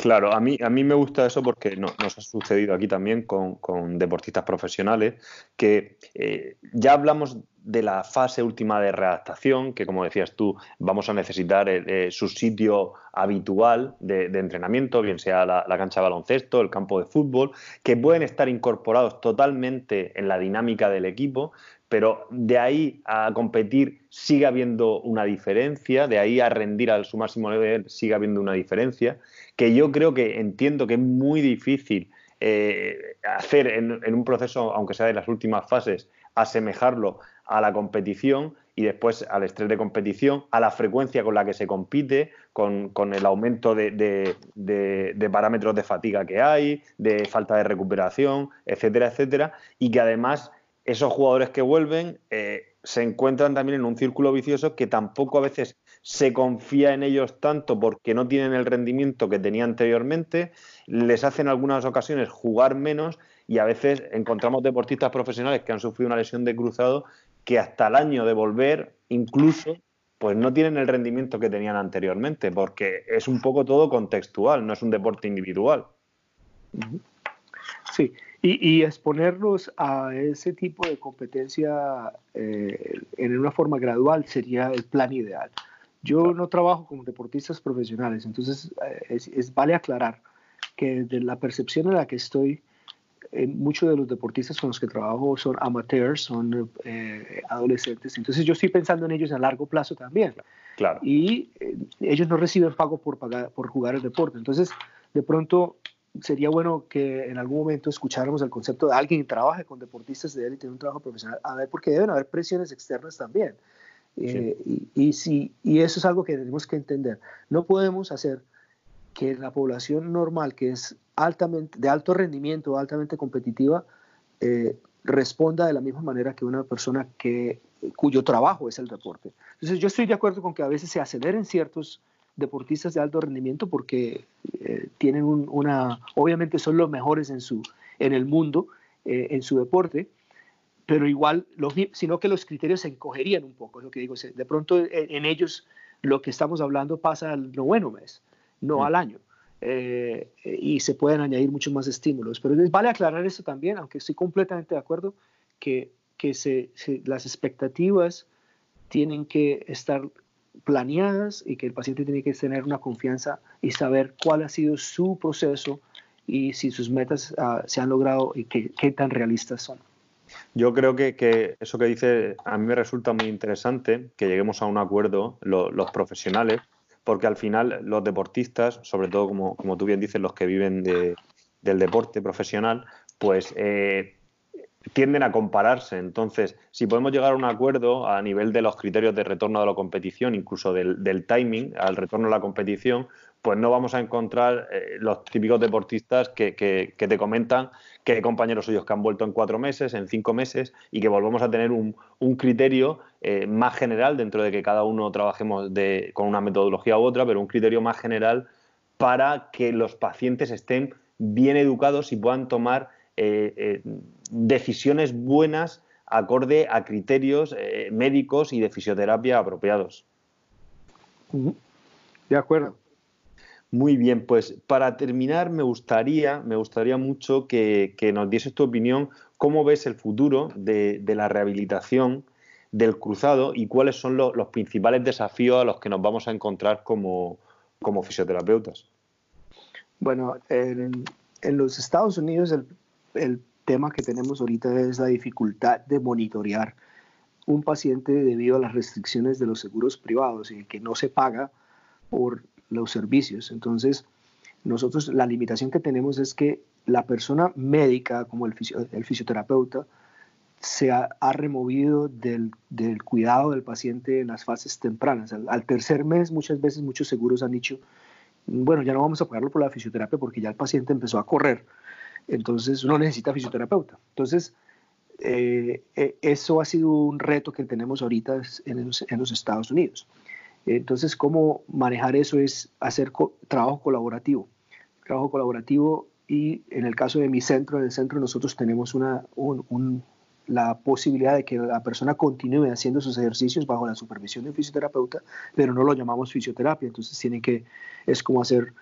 Claro, a mí, a mí me gusta eso porque nos ha sucedido aquí también con, deportistas profesionales que eh, ya hablamos de la fase última de readaptación, que como decías tú, vamos a necesitar eh, eh, su sitio habitual de, entrenamiento, bien sea la, la, cancha de baloncesto, el campo de fútbol, que pueden estar incorporados totalmente en la dinámica del equipo, pero de ahí a competir sigue habiendo una diferencia, de ahí a rendir a su máximo nivel sigue habiendo una diferencia, que yo creo que entiendo que es muy difícil eh, hacer en, un proceso, aunque sea de las últimas fases, asemejarlo a la competición y después al estrés de competición, a la frecuencia con la que se compite, con, el aumento de, de, parámetros de fatiga que hay, de falta de recuperación, etcétera, etcétera, y que además esos jugadores que vuelven eh, se encuentran también en un círculo vicioso que tampoco a veces se confía en ellos tanto porque no tienen el rendimiento que tenía anteriormente, les hacen en algunas ocasiones jugar menos y a veces encontramos deportistas profesionales que han sufrido una lesión de cruzado que hasta el año de volver incluso pues no tienen el rendimiento que tenían anteriormente porque es un poco todo contextual, no es un deporte individual. Sí, y, exponerlos a ese tipo de competencia eh, en una forma gradual sería el plan ideal. Yo no trabajo con deportistas profesionales, entonces eh, es, vale aclarar que de la percepción en la que estoy, eh, muchos de los deportistas con los que trabajo son amateurs, son adolescentes, entonces yo estoy pensando en ellos a largo plazo también. Claro. Y ellos no reciben pago por, pagar, por jugar el deporte, entonces de pronto sería bueno que en algún momento escucháramos el concepto de alguien que trabaje con deportistas de élite en un trabajo profesional, a ver, porque deben haber presiones externas también. Eh, y, y, y eso es algo que tenemos que entender. No podemos hacer que la población normal, que es altamente, de alto rendimiento, altamente competitiva, eh, responda de la misma manera que una persona que, cuyo trabajo es el deporte. Entonces yo estoy de acuerdo con que a veces se aceleren ciertos deportistas de alto rendimiento porque eh, tienen una, obviamente son los mejores en, su, en el mundo, eh, en su deporte, pero igual, los, sino que los criterios se encogerían un poco, es lo que digo, de pronto en, ellos lo que estamos hablando pasa al noveno mes, no mm. al año. Eh, y se pueden añadir muchos más estímulos. Pero vale aclarar eso también, aunque estoy completamente de acuerdo, que, que se, las expectativas tienen que estar planeadas y que el paciente tiene que tener una confianza y saber cuál ha sido su proceso y si sus metas ah, se han logrado y qué, tan realistas son. Yo creo que, eso que dice a mí me resulta muy interesante, que lleguemos a un acuerdo los profesionales, porque al final los deportistas, sobre todo como, como tú bien dices, los que viven de, del deporte profesional, pues eh, tienden a compararse. Entonces, si podemos llegar a un acuerdo a nivel de los criterios de retorno a la competición, incluso del, timing al retorno a la competición, pues no vamos a encontrar eh, los típicos deportistas que, te comentan que hay compañeros suyos que han vuelto en cuatro meses, en cinco meses, y que volvemos a tener un, criterio eh, más general dentro de que cada uno trabajemos con una metodología u otra, pero un criterio más general para que los pacientes estén bien educados y puedan tomar eh, decisiones buenas acorde a criterios eh, médicos y de fisioterapia apropiados. De acuerdo. Muy bien, pues para terminar me gustaría, me gustaría mucho que, nos dieses tu opinión, cómo ves el futuro de, la rehabilitación del cruzado y cuáles son los principales desafíos a los que nos vamos a encontrar como, fisioterapeutas. Bueno, en, en, los Estados Unidos el el tema que tenemos ahorita es la dificultad de monitorear un paciente debido a las restricciones de los seguros privados y que no se paga por los servicios. Entonces, nosotros la limitación que tenemos es que la persona médica, como el, fisioterapeuta, se ha, removido del, cuidado del paciente en las fases tempranas. Al, al, tercer mes, muchas veces muchos seguros han dicho, bueno, ya no vamos a pagarlo por la fisioterapia porque ya el paciente empezó a correr entonces uno necesita fisioterapeuta. Entonces, eh, eh, eso ha sido un reto que tenemos ahorita en los, Estados Unidos. Entonces, cómo manejar eso es hacer trabajo colaborativo. Trabajo colaborativo y en el caso de mi centro, en el centro nosotros tenemos una, la posibilidad de que la persona continúe haciendo sus ejercicios bajo la supervisión del fisioterapeuta, pero no lo llamamos fisioterapia. Entonces, tiene que, es como hacer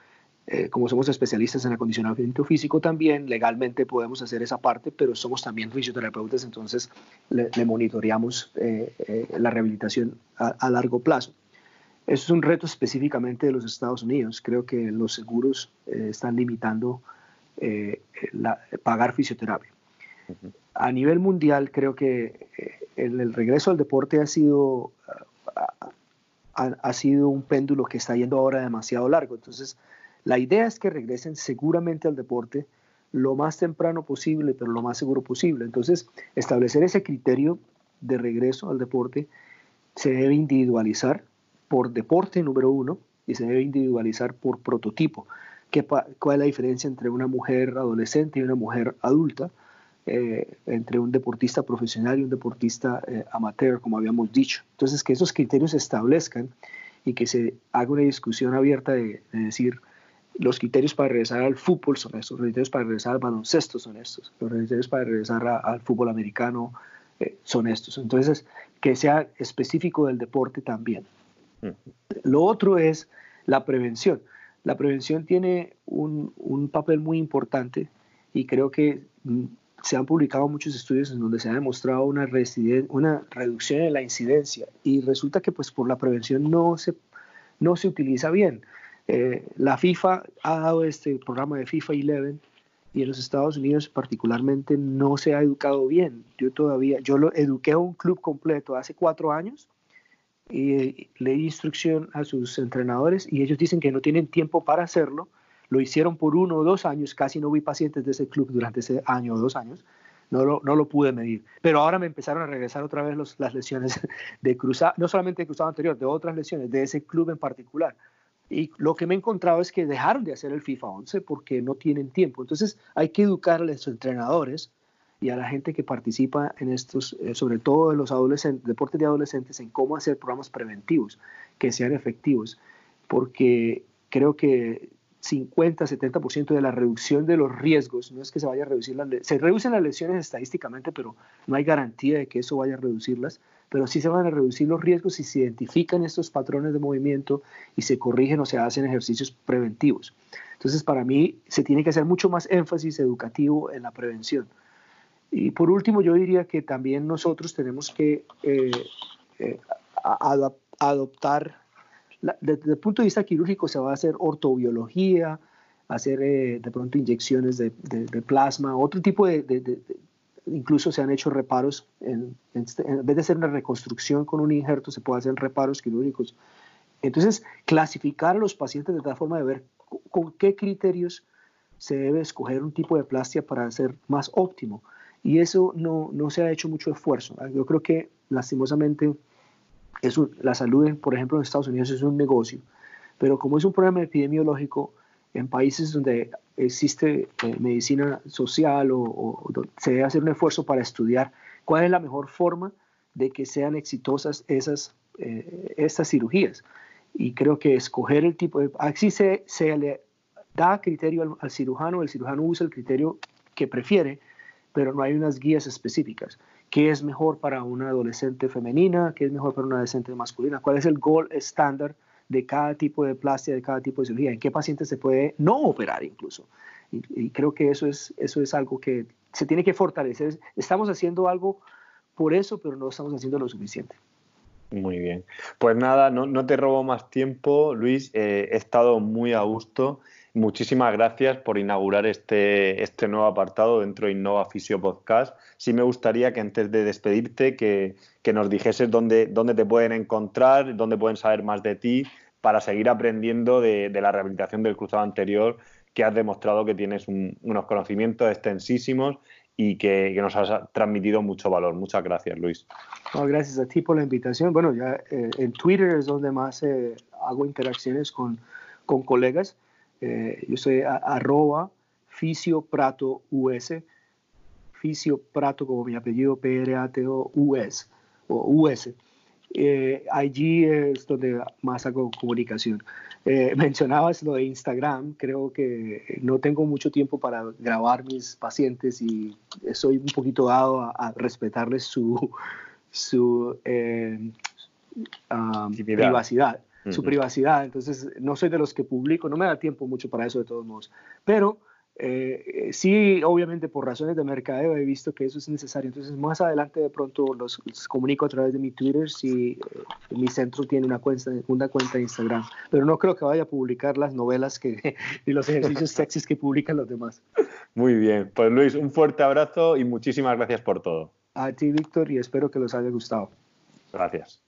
eh, como somos especialistas en acondicionamiento físico también, legalmente podemos hacer esa parte, pero somos también fisioterapeutas, entonces le, monitoreamos eh, eh, la rehabilitación a, largo plazo. Eso es un reto específicamente de los Estados Unidos. Creo que los seguros están limitando pagar fisioterapia. A nivel mundial, creo que el, el, regreso al deporte ha sido, ha, ha sido un péndulo que está yendo ahora demasiado largo. Entonces, la idea es que regresen seguramente al deporte lo más temprano posible, pero lo más seguro posible. Entonces, establecer ese criterio de regreso al deporte se debe individualizar por deporte número uno y se debe individualizar por prototipo. ¿Qué, ¿Cuál es la diferencia entre una mujer adolescente y una mujer adulta? Eh, entre un deportista profesional y un deportista eh, amateur, como habíamos dicho. Entonces, que esos criterios se establezcan y que se haga una discusión abierta de decir, los criterios para regresar al fútbol son estos, los criterios para regresar al baloncesto son estos, los criterios para regresar al fútbol americano eh, son estos. Entonces, que sea específico del deporte también. Lo otro es la prevención. La prevención tiene un, un papel muy importante y creo que mm, se han publicado muchos estudios en donde se ha demostrado una, una reducción en la incidencia y resulta que pues por la prevención no se, no se utiliza bien. Eh, la FIFA ha dado este programa de FIFA 11 y en los Estados Unidos particularmente no se ha educado bien. Yo todavía, yo lo eduqué a un club completo hace cuatro años y eh, le di instrucción a sus entrenadores y ellos dicen que no tienen tiempo para hacerlo. Lo hicieron por uno o dos años, casi no vi pacientes de ese club durante ese año o dos años, no lo, no lo pude medir. Pero ahora me empezaron a regresar otra vez las lesiones (laughs) de cruzado, no solamente de cruzado anterior, de otras lesiones, de ese club en particular. Y lo que me he encontrado es que dejaron de hacer el FIFA 11 porque no tienen tiempo. Entonces hay que educar a los entrenadores y a la gente que participa en estos, eh, sobre todo en los adolescentes, deportes de adolescentes, en cómo hacer programas preventivos que sean efectivos. Porque creo que 50-70% de la reducción de los riesgos, no es que se vaya a reducir las se reducen las lesiones estadísticamente, pero no hay garantía de que eso vaya a reducirlas, pero sí se van a reducir los riesgos si se identifican estos patrones de movimiento y se corrigen o se hacen ejercicios preventivos. Entonces, para mí se tiene que hacer mucho más énfasis educativo en la prevención. Y por último, yo diría que también nosotros tenemos que eh, eh, adoptar desde el punto de vista quirúrgico se va a hacer ortobiología, hacer eh, de pronto inyecciones de, plasma, otro tipo de, incluso se han hecho reparos, en, en, vez de hacer una reconstrucción con un injerto, se puede hacer reparos quirúrgicos. Entonces, clasificar a los pacientes de tal forma de ver con qué criterios se debe escoger un tipo de plastia para ser más óptimo. Y eso no, no se ha hecho mucho esfuerzo. Yo creo que lastimosamente la salud, por ejemplo, en Estados Unidos es un negocio, pero como es un problema epidemiológico, en países donde existe eh, medicina social o, se debe hacer un esfuerzo para estudiar cuál es la mejor forma de que sean exitosas esas eh, estas cirugías. Y creo que escoger el tipo de... Así se, se le da criterio al, al cirujano, el cirujano usa el criterio que prefiere, pero no hay unas guías específicas. Qué es mejor para una adolescente femenina, qué es mejor para una adolescente masculina, cuál es el goal estándar de cada tipo de plastia, de cada tipo de cirugía, en qué paciente se puede no operar incluso. Y, creo que eso es, eso es algo que se tiene que fortalecer. Estamos haciendo algo por eso, pero no estamos haciendo lo suficiente. Muy bien. Pues nada, no, no te robo más tiempo, Luis. Eh, he estado muy a gusto Muchísimas gracias por inaugurar este, este nuevo apartado dentro de Innova Fisio Podcast. Sí me gustaría que antes de despedirte, que, nos dijeses dónde, dónde te pueden encontrar, dónde pueden saber más de ti para seguir aprendiendo de, la rehabilitación del cruzado anterior, que has demostrado que tienes unos conocimientos extensísimos y que, nos has transmitido mucho valor. Muchas gracias, Luis. gracias a ti por la invitación. Bueno, ya eh, en Twitter es donde más eh, hago interacciones con, con colegas. Eh, yo soy arroba Fisio Prato US, Fisio Prato como mi apellido, P-R-A-T-O-U-S, o US. Eh, allí es donde más hago comunicación. Eh, (laughs) mencionabas lo de Instagram, creo que no tengo mucho tiempo para grabar mis pacientes y soy un poquito dado a, respetarles su, (laughs) su ah, privacidad su privacidad. Entonces, no soy de los que publico, no me da tiempo mucho para eso de todos modos. Pero eh, sí, obviamente por razones de mercadeo he visto que eso es necesario. Entonces, más adelante de pronto los, comunico a través de mi Twitter si eh, mi centro tiene una cuenta, una cuenta de Instagram. Pero no creo que vaya a publicar las novelas que, (laughs) y los ejercicios sexys que publican los demás. Muy bien. Pues Luis, un fuerte abrazo y muchísimas gracias por todo. A ti, Víctor, y espero que les haya gustado. Gracias.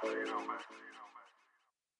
so you know, man.